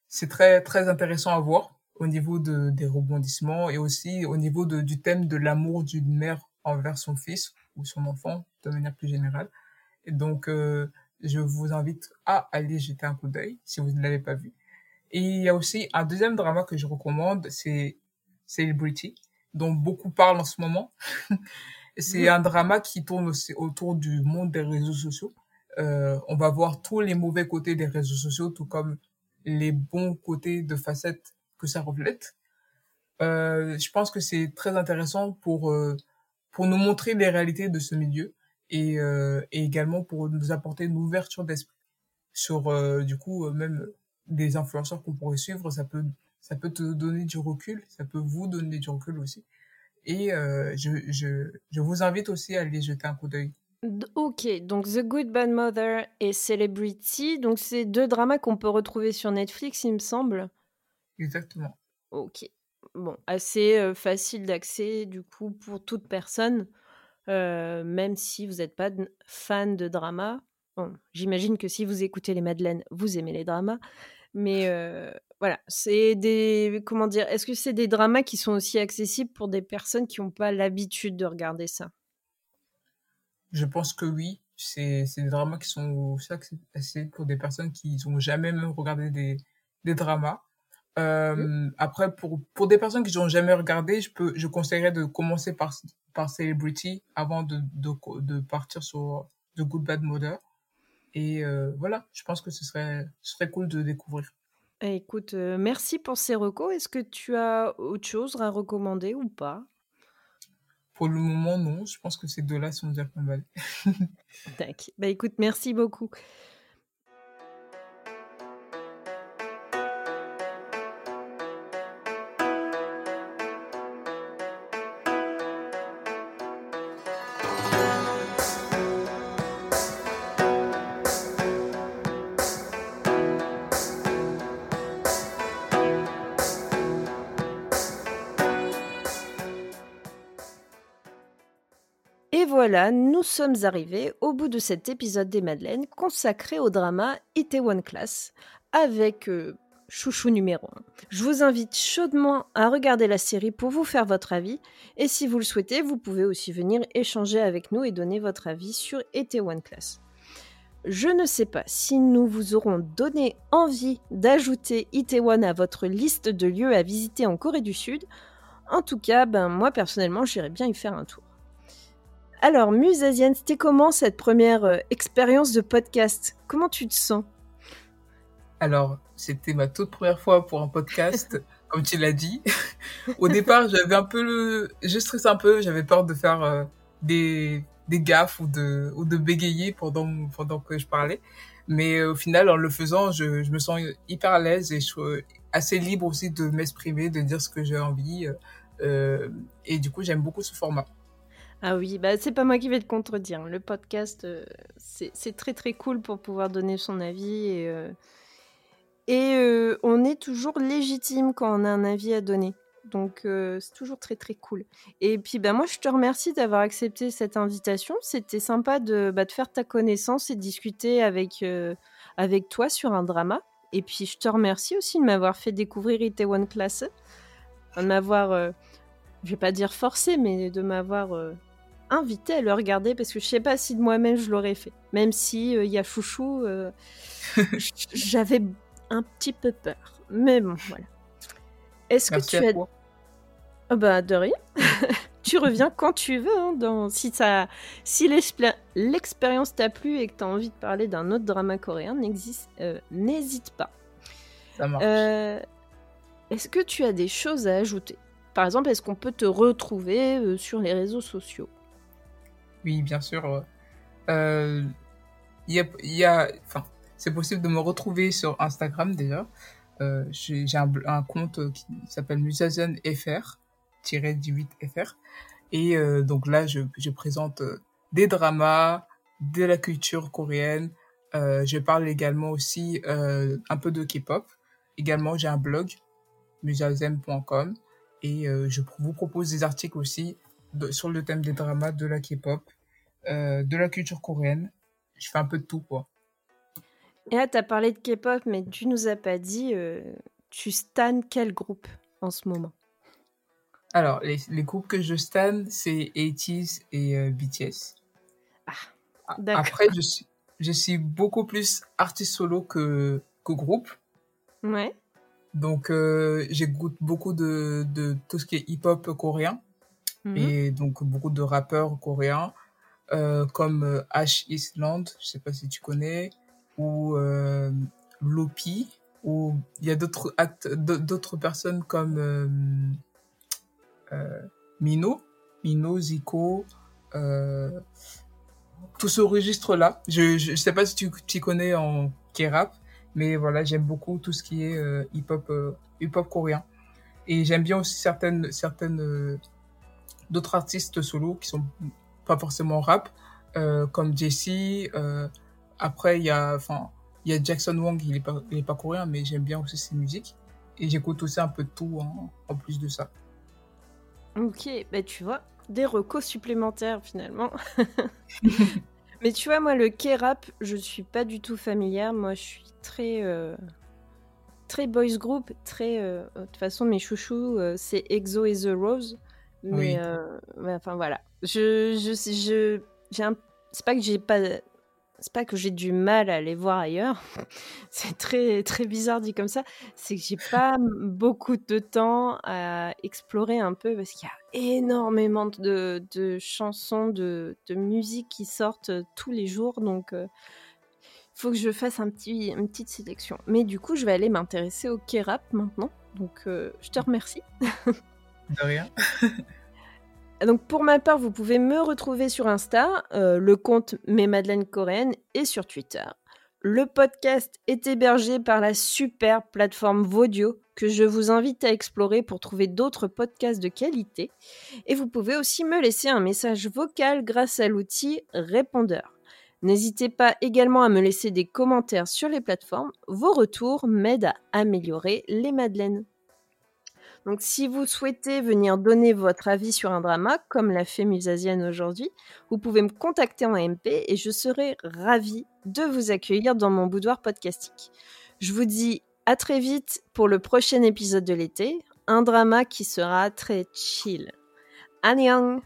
C'est très très intéressant à voir au niveau de des rebondissements et aussi au niveau de, du thème de l'amour d'une mère envers son fils ou son enfant de manière plus générale. Et donc euh, je vous invite à aller jeter un coup d'œil si vous ne l'avez pas vu. Et il y a aussi un deuxième drama que je recommande, c'est Celebrity, dont beaucoup parlent en ce moment. c'est un drama qui tourne aussi autour du monde des réseaux sociaux. Euh, on va voir tous les mauvais côtés des réseaux sociaux, tout comme les bons côtés de facettes que ça reflète. Euh, je pense que c'est très intéressant pour euh, pour nous montrer les réalités de ce milieu et, euh, et également pour nous apporter une ouverture d'esprit sur euh, du coup euh, même des influenceurs qu'on pourrait suivre ça peut ça peut te donner du recul ça peut vous donner du recul aussi et je, je, je vous invite aussi à aller jeter un coup d'œil Ok, donc The Good Bad Mother et Celebrity, donc c'est deux dramas qu'on peut retrouver sur Netflix, il me semble. Exactement. Ok, bon, assez facile d'accès du coup pour toute personne. Euh, même si vous n'êtes pas fan de drama. Bon, J'imagine que si vous écoutez les Madeleines, vous aimez les dramas. Mais euh, voilà, c'est des. Comment dire Est-ce que c'est des dramas qui sont aussi accessibles pour des personnes qui n'ont pas l'habitude de regarder ça? Je pense que oui. C'est des dramas qui sont aussi accessibles pour des personnes qui n'ont jamais même regardé des, des dramas. Euh, après, pour, pour des personnes qui n'ont jamais regardé, je, peux, je conseillerais de commencer par, par Celebrity avant de, de, de partir sur The Good Bad Mother. Et euh, voilà, je pense que ce serait, ce serait cool de découvrir. Eh, écoute, euh, merci pour ces recos. Est-ce que tu as autre chose à recommander ou pas? Pour le moment, non. Je pense que ces deux-là sont déjà pas mal. D'accord. Bah écoute, merci beaucoup. Voilà, nous sommes arrivés au bout de cet épisode des Madeleines consacré au drama One Class avec euh, chouchou numéro 1. Je vous invite chaudement à regarder la série pour vous faire votre avis et si vous le souhaitez, vous pouvez aussi venir échanger avec nous et donner votre avis sur One Class. Je ne sais pas si nous vous aurons donné envie d'ajouter Itaewon à votre liste de lieux à visiter en Corée du Sud. En tout cas, ben moi personnellement, j'irais bien y faire un tour. Alors, Muse Asienne, c'était comment cette première euh, expérience de podcast? Comment tu te sens? Alors, c'était ma toute première fois pour un podcast, comme tu l'as dit. Au départ, j'avais un peu le... Je stressais un peu, j'avais peur de faire euh, des, des gaffes ou de, ou de bégayer pendant, pendant que je parlais. Mais euh, au final, en le faisant, je, je me sens hyper à l'aise et je suis assez libre aussi de m'exprimer, de dire ce que j'ai envie. et du coup, j'aime beaucoup ce format. Ah oui, bah c'est pas moi qui vais te contredire. Le podcast, euh, c'est très très cool pour pouvoir donner son avis et, euh, et euh, on est toujours légitime quand on a un avis à donner. Donc c'est toujours très très cool. Et puis bah moi je te remercie d'avoir accepté cette invitation. C'était sympa de, bah, de faire ta connaissance et discuter avec, avec toi sur un drama. Et puis je te remercie aussi de m'avoir fait découvrir One Class, de m'avoir, je vais pas dire forcé, mais de m'avoir invité à le regarder parce que je sais pas si de moi-même je l'aurais fait. Même si il euh, y a Chouchou, euh, j'avais un petit peu peur. Mais bon, voilà. Est-ce que tu as. Oh bah, de rien. tu reviens quand tu veux. Hein, dans... Si, ça... si l'expérience t'a plu et que tu as envie de parler d'un autre drama coréen, euh, n'hésite pas. Ça marche. Est-ce que tu as des choses à ajouter? Par exemple, est-ce qu'on peut te retrouver sur les réseaux sociaux? Oui, bien sûr. Euh, y a, enfin, c'est possible de me retrouver sur Instagram déjà. Euh, j'ai un, compte qui s'appelle FR, 18 fr Et euh, donc là, je, présente euh, des dramas, de la culture coréenne. Je parle également aussi un peu de K-pop. Également, j'ai un blog, musazen.com. Et je vous propose des articles aussi sur le thème des dramas, de la K-pop euh, de la culture coréenne. Je fais un peu de tout, quoi. Et là, tu as parlé de K-pop, mais tu nous as pas dit, euh, tu stan quel groupe en ce moment? Alors, les, groupes que je stan, c'est 80 et euh, BTS. Ah, d'accord. Après, je suis, je suis beaucoup plus artiste solo que, que groupe. Ouais. Donc, j'écoute beaucoup de, de tout ce qui est hip-hop coréen. Mhm. Et donc, beaucoup de rappeurs coréens. Euh, comme euh, H. Island, je sais pas si tu connais, ou euh, Lopi, ou il y a d'autres actes, d'autres personnes comme euh, euh, Mino, Mino, Zico, tout ce registre-là. Je, je sais pas si tu t'y connais en K-rap, mais voilà, j'aime beaucoup tout ce qui est euh, hip-hop euh, hip-hop coréen. Et j'aime bien aussi certaines certaines euh, d'autres artistes solo qui sont pas forcément rap, comme Jessie. après, il y a enfin il y a Jackson Wong, il est pas il est pas coréen, mais j'aime bien aussi ses musiques. Et j'écoute aussi un peu de tout en, en plus de ça. Ok, bah tu vois, des recos supplémentaires finalement. Mais tu vois, moi, le K-rap, je suis pas du tout familière. Moi, je suis très. Euh, très boys group, très. Euh, de toute façon, mes chouchous, euh, c'est EXO et The Rose. Mais, enfin, voilà. Je. je, je j'ai. C'est pas que j'ai pas c'est pas que j'ai du mal à aller voir ailleurs. c'est très très bizarre dit comme ça. C'est que j'ai pas beaucoup de temps à explorer un peu parce qu'il y a énormément de, de chansons, de, de, musique qui sortent tous les jours. Donc il faut que je fasse un petit, une petite sélection. Mais du coup, je vais aller m'intéresser au K-rap maintenant. Donc je te remercie. De rien. Donc pour ma part, vous pouvez me retrouver sur Insta, euh, le compte Mes Madeleines Coréennes et sur Twitter. Le podcast est hébergé par la super plateforme Vodio que je vous invite à explorer pour trouver d'autres podcasts de qualité. Et vous pouvez aussi me laisser un message vocal grâce à l'outil répondeur. N'hésitez pas également à me laisser des commentaires sur les plateformes. Vos retours m'aident à améliorer les Madeleines. Donc, si vous souhaitez venir donner votre avis sur un drama, comme l'a fait Musazienne aujourd'hui, vous pouvez me contacter en MP et je serai ravie de vous accueillir dans mon boudoir podcastique. Je vous dis à très vite pour le prochain épisode de l'été, un drama qui sera très chill. Annyeong